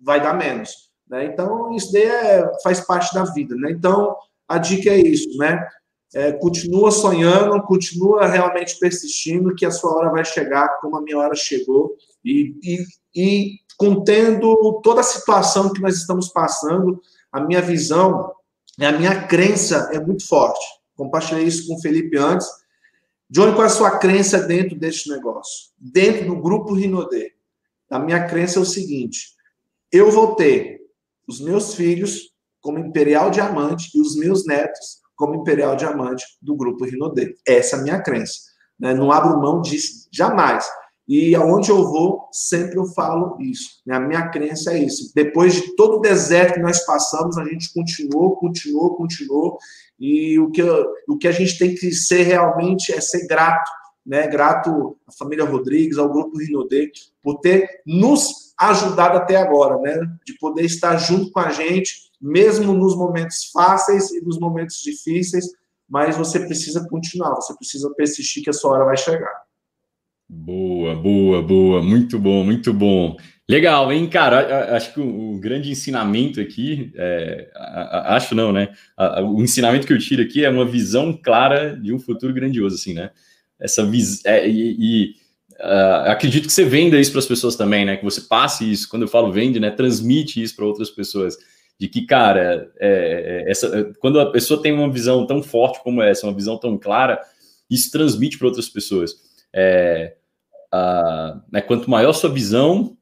vai dar menos. Né? Então, isso daí é, faz parte da vida. Né? Então, a dica é isso, né? É, continua sonhando, continua realmente persistindo, que a sua hora vai chegar, como a minha hora chegou, e, e, e contendo toda a situação que nós estamos passando, a minha visão, a minha crença é muito forte. Compartilhei isso com o Felipe antes. Johnny, qual é a sua crença dentro deste negócio? Dentro do grupo Rinodê. A minha crença é o seguinte: eu vou ter os meus filhos como Imperial Diamante e os meus netos como Imperial Diamante do Grupo Rinodê. Essa é a minha crença. Né? Não abro mão disso jamais. E aonde eu vou, sempre eu falo isso. Né? A minha crença é isso. Depois de todo o deserto que nós passamos, a gente continuou, continuou, continuou. E o que, o que a gente tem que ser realmente é ser grato. Né? Grato à família Rodrigues, ao Grupo Rinodê, por ter nos ajudado até agora, né? De poder estar junto com a gente mesmo nos momentos fáceis e nos momentos difíceis, mas você precisa continuar, você precisa persistir que a sua hora vai chegar. Boa, boa, boa, muito bom, muito bom. Legal, hein, cara? Acho que o, grande ensinamento aqui, é, acho não, né? O ensinamento que eu tiro aqui é uma visão clara de um futuro grandioso, assim, né? Essa visão. É, e, e uh, acredito que você venda isso para as pessoas também, né? Que você passe isso, quando eu falo vende, né? Transmite isso para outras pessoas de que, cara, é, é, essa, quando a pessoa tem uma visão tão forte como essa, uma visão tão clara, isso transmite para outras pessoas. É, a, né, quanto maior sua visão,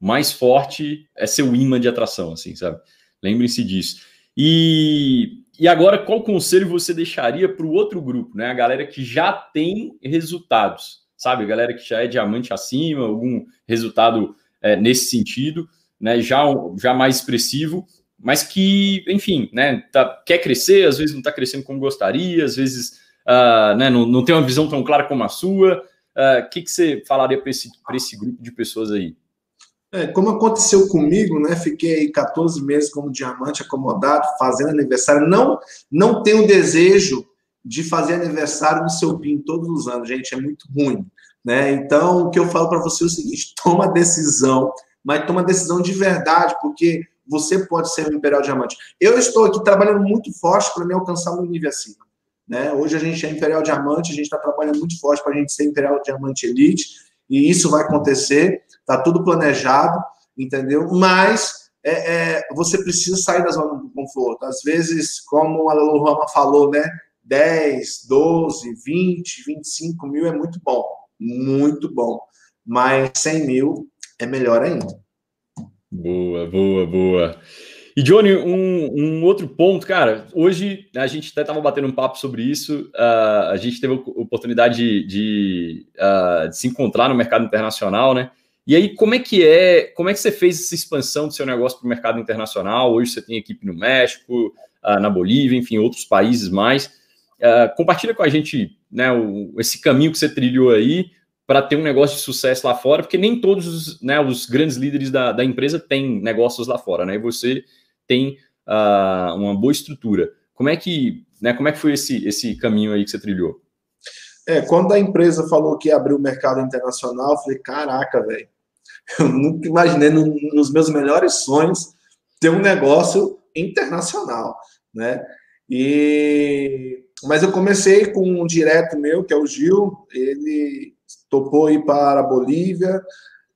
mais forte é seu imã de atração, assim, sabe? Lembrem-se disso. E, e agora, qual conselho você deixaria para o outro grupo, né? A galera que já tem resultados, sabe? A galera que já é diamante acima, algum resultado é, nesse sentido, né? Já, já mais expressivo, mas que, enfim, né, tá, quer crescer, às vezes não está crescendo como gostaria, às vezes uh, né, não, não tem uma visão tão clara como a sua. O uh, ah, que, que você falaria para esse, esse grupo de pessoas aí? É, como aconteceu comigo, né? Fiquei 14 meses como diamante acomodado, fazendo aniversário. Não, não tenho desejo de fazer aniversário no seu PIN todos os anos, gente, é muito ruim. Né? Então, o que eu falo para você é o seguinte: toma decisão, mas toma decisão de verdade, porque você pode ser um Imperial Diamante. Eu estou aqui trabalhando muito forte para me alcançar um nível acima. Né? Hoje a gente é Imperial Diamante, a gente está trabalhando muito forte para a gente ser Imperial Diamante Elite, e isso vai acontecer, está tudo planejado, entendeu? Mas é, é, você precisa sair da zona do conforto. Às vezes, como a Lulu Rama falou, né? 10, 12, 20, 25 mil é muito bom, muito bom. Mas 100 mil é melhor ainda. Boa, boa, boa. E Johnny, um, um, outro ponto, cara, hoje a gente até estava batendo um papo sobre isso, uh, a gente teve a oportunidade de, de, uh, de, se encontrar no mercado internacional, né? E aí, como é que é, como é que você fez essa expansão do seu negócio para o mercado internacional? Hoje você tem equipe no México, uh, na Bolívia, enfim, outros países mais. compartilha com a gente né, o, esse caminho que você trilhou aí, para ter um negócio de sucesso lá fora, porque nem todos os, né, os grandes líderes da, da, empresa têm negócios lá fora, né? E você tem uh, uma boa estrutura. Como é que, né, como é que foi esse, esse caminho aí que você trilhou? É, quando a empresa falou que abriu o mercado internacional, eu falei, caraca, velho, eu nunca imaginei no, nos meus melhores sonhos ter um negócio internacional, né? E mas eu comecei com um direto meu, que é o Gil, ele topou ir para a Bolívia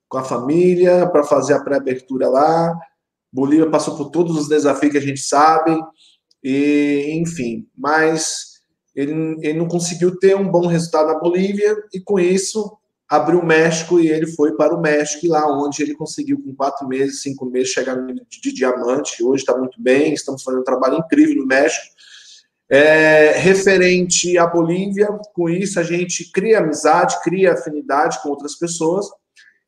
com a família para fazer a pré-abertura lá. Bolívia passou por todos os desafios que a gente sabe, e enfim, mas ele, ele não conseguiu ter um bom resultado na Bolívia e com isso abriu o México e ele foi para o México, e lá onde ele conseguiu, com quatro meses, cinco meses, chegar no nível de, diamante. Hoje está muito bem, estamos fazendo um trabalho incrível no México. É, referente à Bolívia, com isso a gente cria amizade, cria afinidade com outras pessoas.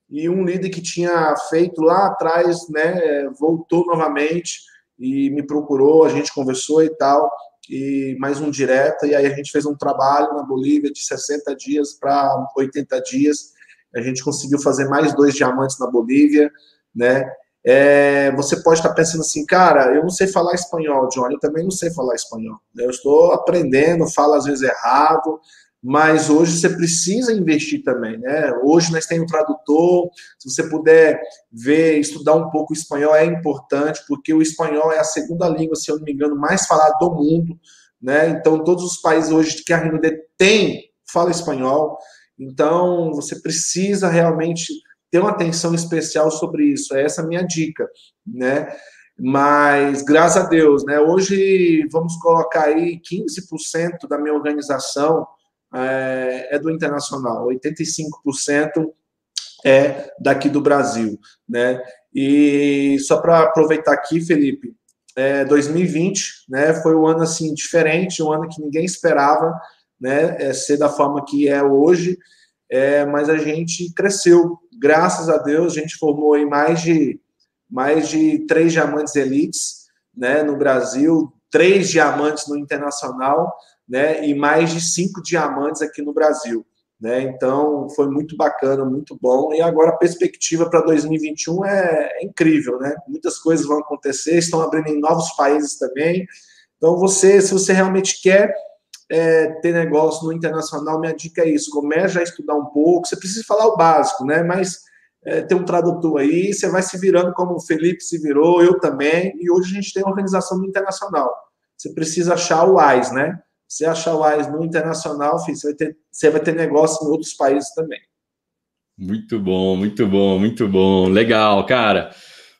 E um líder que tinha feito lá atrás, né, voltou novamente e me procurou, a gente conversou e tal, e mais um direto, e aí a gente fez um trabalho na Bolívia de 60 dias para 80 dias. A gente conseguiu fazer mais dois diamantes na Bolívia, né? É, você pode estar pensando assim, cara, eu não sei falar espanhol, Johnny, eu também não sei falar espanhol. Eu estou aprendendo, falo às vezes errado, mas hoje você precisa investir também, né? Hoje nós temos um tradutor, se você puder ver, estudar um pouco o espanhol é importante, porque o espanhol é a segunda língua, se eu não me engano, mais falada do mundo, né? Então, todos os países hoje que a Rinode tem, fala espanhol, então você precisa realmente ter uma atenção especial sobre isso. É essa a minha dica, né? Mas, graças a Deus, né? Hoje, vamos colocar aí 15% da minha organização é, é do internacional, 85% é daqui do Brasil, né? E só para aproveitar aqui, Felipe, é, 2020, né, foi um ano assim diferente, um ano que ninguém esperava, né, é, ser da forma que é hoje, é, mas a gente cresceu, graças a Deus, a gente formou aí mais de, mais de três diamantes elites né, no Brasil, três diamantes no internacional, né, e mais de cinco diamantes aqui no Brasil. Né? Então foi muito bacana, muito bom. E agora a perspectiva para 2021 é, é, incrível, né? Muitas coisas vão acontecer, estão abrindo em novos países também. Então você, se você realmente quer é, ter negócio no internacional, minha dica é isso: comece a estudar um pouco. Você precisa falar o básico, né? Mas é, ter um tradutor aí, você vai se virando como o Felipe se virou, eu também. E hoje a gente tem uma organização internacional. Você precisa achar o AIS, né? Você achar AIS no internacional, filho, você, vai ter, você vai ter negócio em outros países também. Muito bom, muito bom, muito bom. Legal, cara.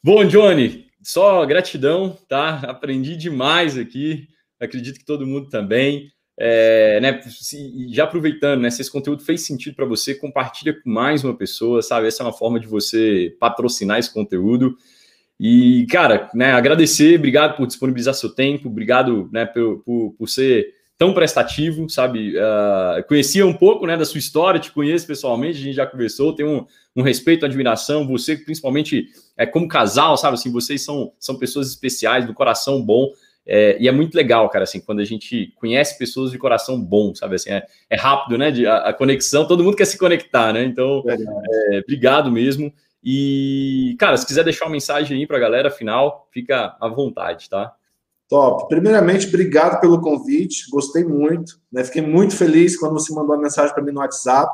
Bom, Johnny, só gratidão, tá? Aprendi demais aqui. Acredito que todo mundo também. É, né, se, já aproveitando, né, se esse conteúdo fez sentido para você, compartilha com mais uma pessoa, sabe? Essa é uma forma de você patrocinar esse conteúdo. E, cara, né, agradecer, obrigado por disponibilizar seu tempo, obrigado né, por, por, por ser tão prestativo, sabe? Uh, conhecia um pouco né, da sua história, te conheço pessoalmente, a gente já conversou, tenho um, um respeito, admiração, você principalmente é como casal, sabe? Assim, vocês são, são pessoas especiais, do coração bom. É, e é muito legal, cara, assim, quando a gente conhece pessoas de coração bom, sabe, assim, é, é rápido, né, de, a, a, conexão, todo mundo quer se conectar, né, então, é, obrigado mesmo, e, cara, se quiser deixar uma mensagem aí pra galera, final, fica à vontade, tá? Top. Primeiramente, obrigado pelo convite. Gostei muito. Né? Fiquei muito feliz quando você mandou a mensagem para mim no WhatsApp.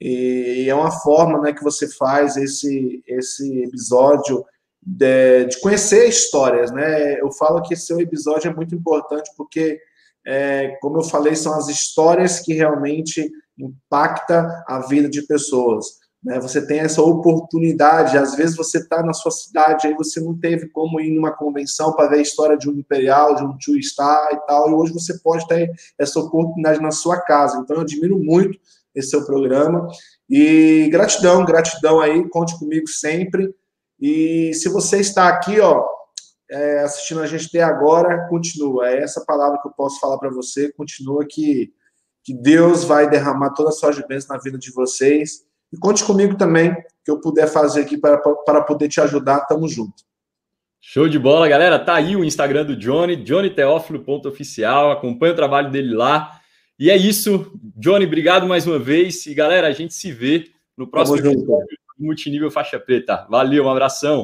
E é uma forma né, que você faz esse, esse episódio de, de conhecer histórias. Né? Eu falo que esse seu episódio é muito importante porque, é, como eu falei, são as histórias que realmente impactam a vida de pessoas. Né? Você tem essa oportunidade, às vezes você está na sua cidade, aí você não teve como ir numa convenção para ver a história de um Imperial, de um Two Star e tal, e hoje você pode ter essa oportunidade na sua casa. Então, eu admiro muito esse seu programa. E gratidão, gratidão aí, conte comigo sempre. E se você está aqui, ó, é, assistindo a gente até agora, continua. É essa palavra que eu posso falar para você. Continua que, que Deus vai derramar toda a sua bênção na vida de vocês. E conte comigo também, que eu puder fazer aqui para, para poder te ajudar. Tamo junto. Show de bola, galera. Tá aí o Instagram do Johnny, johnnyteófilo.oficial. Acompanha o trabalho dele lá. E é isso. Johnny, obrigado mais uma vez. E galera, a gente se vê no próximo episódio do Multinível Faixa Preta. Valeu, um abração.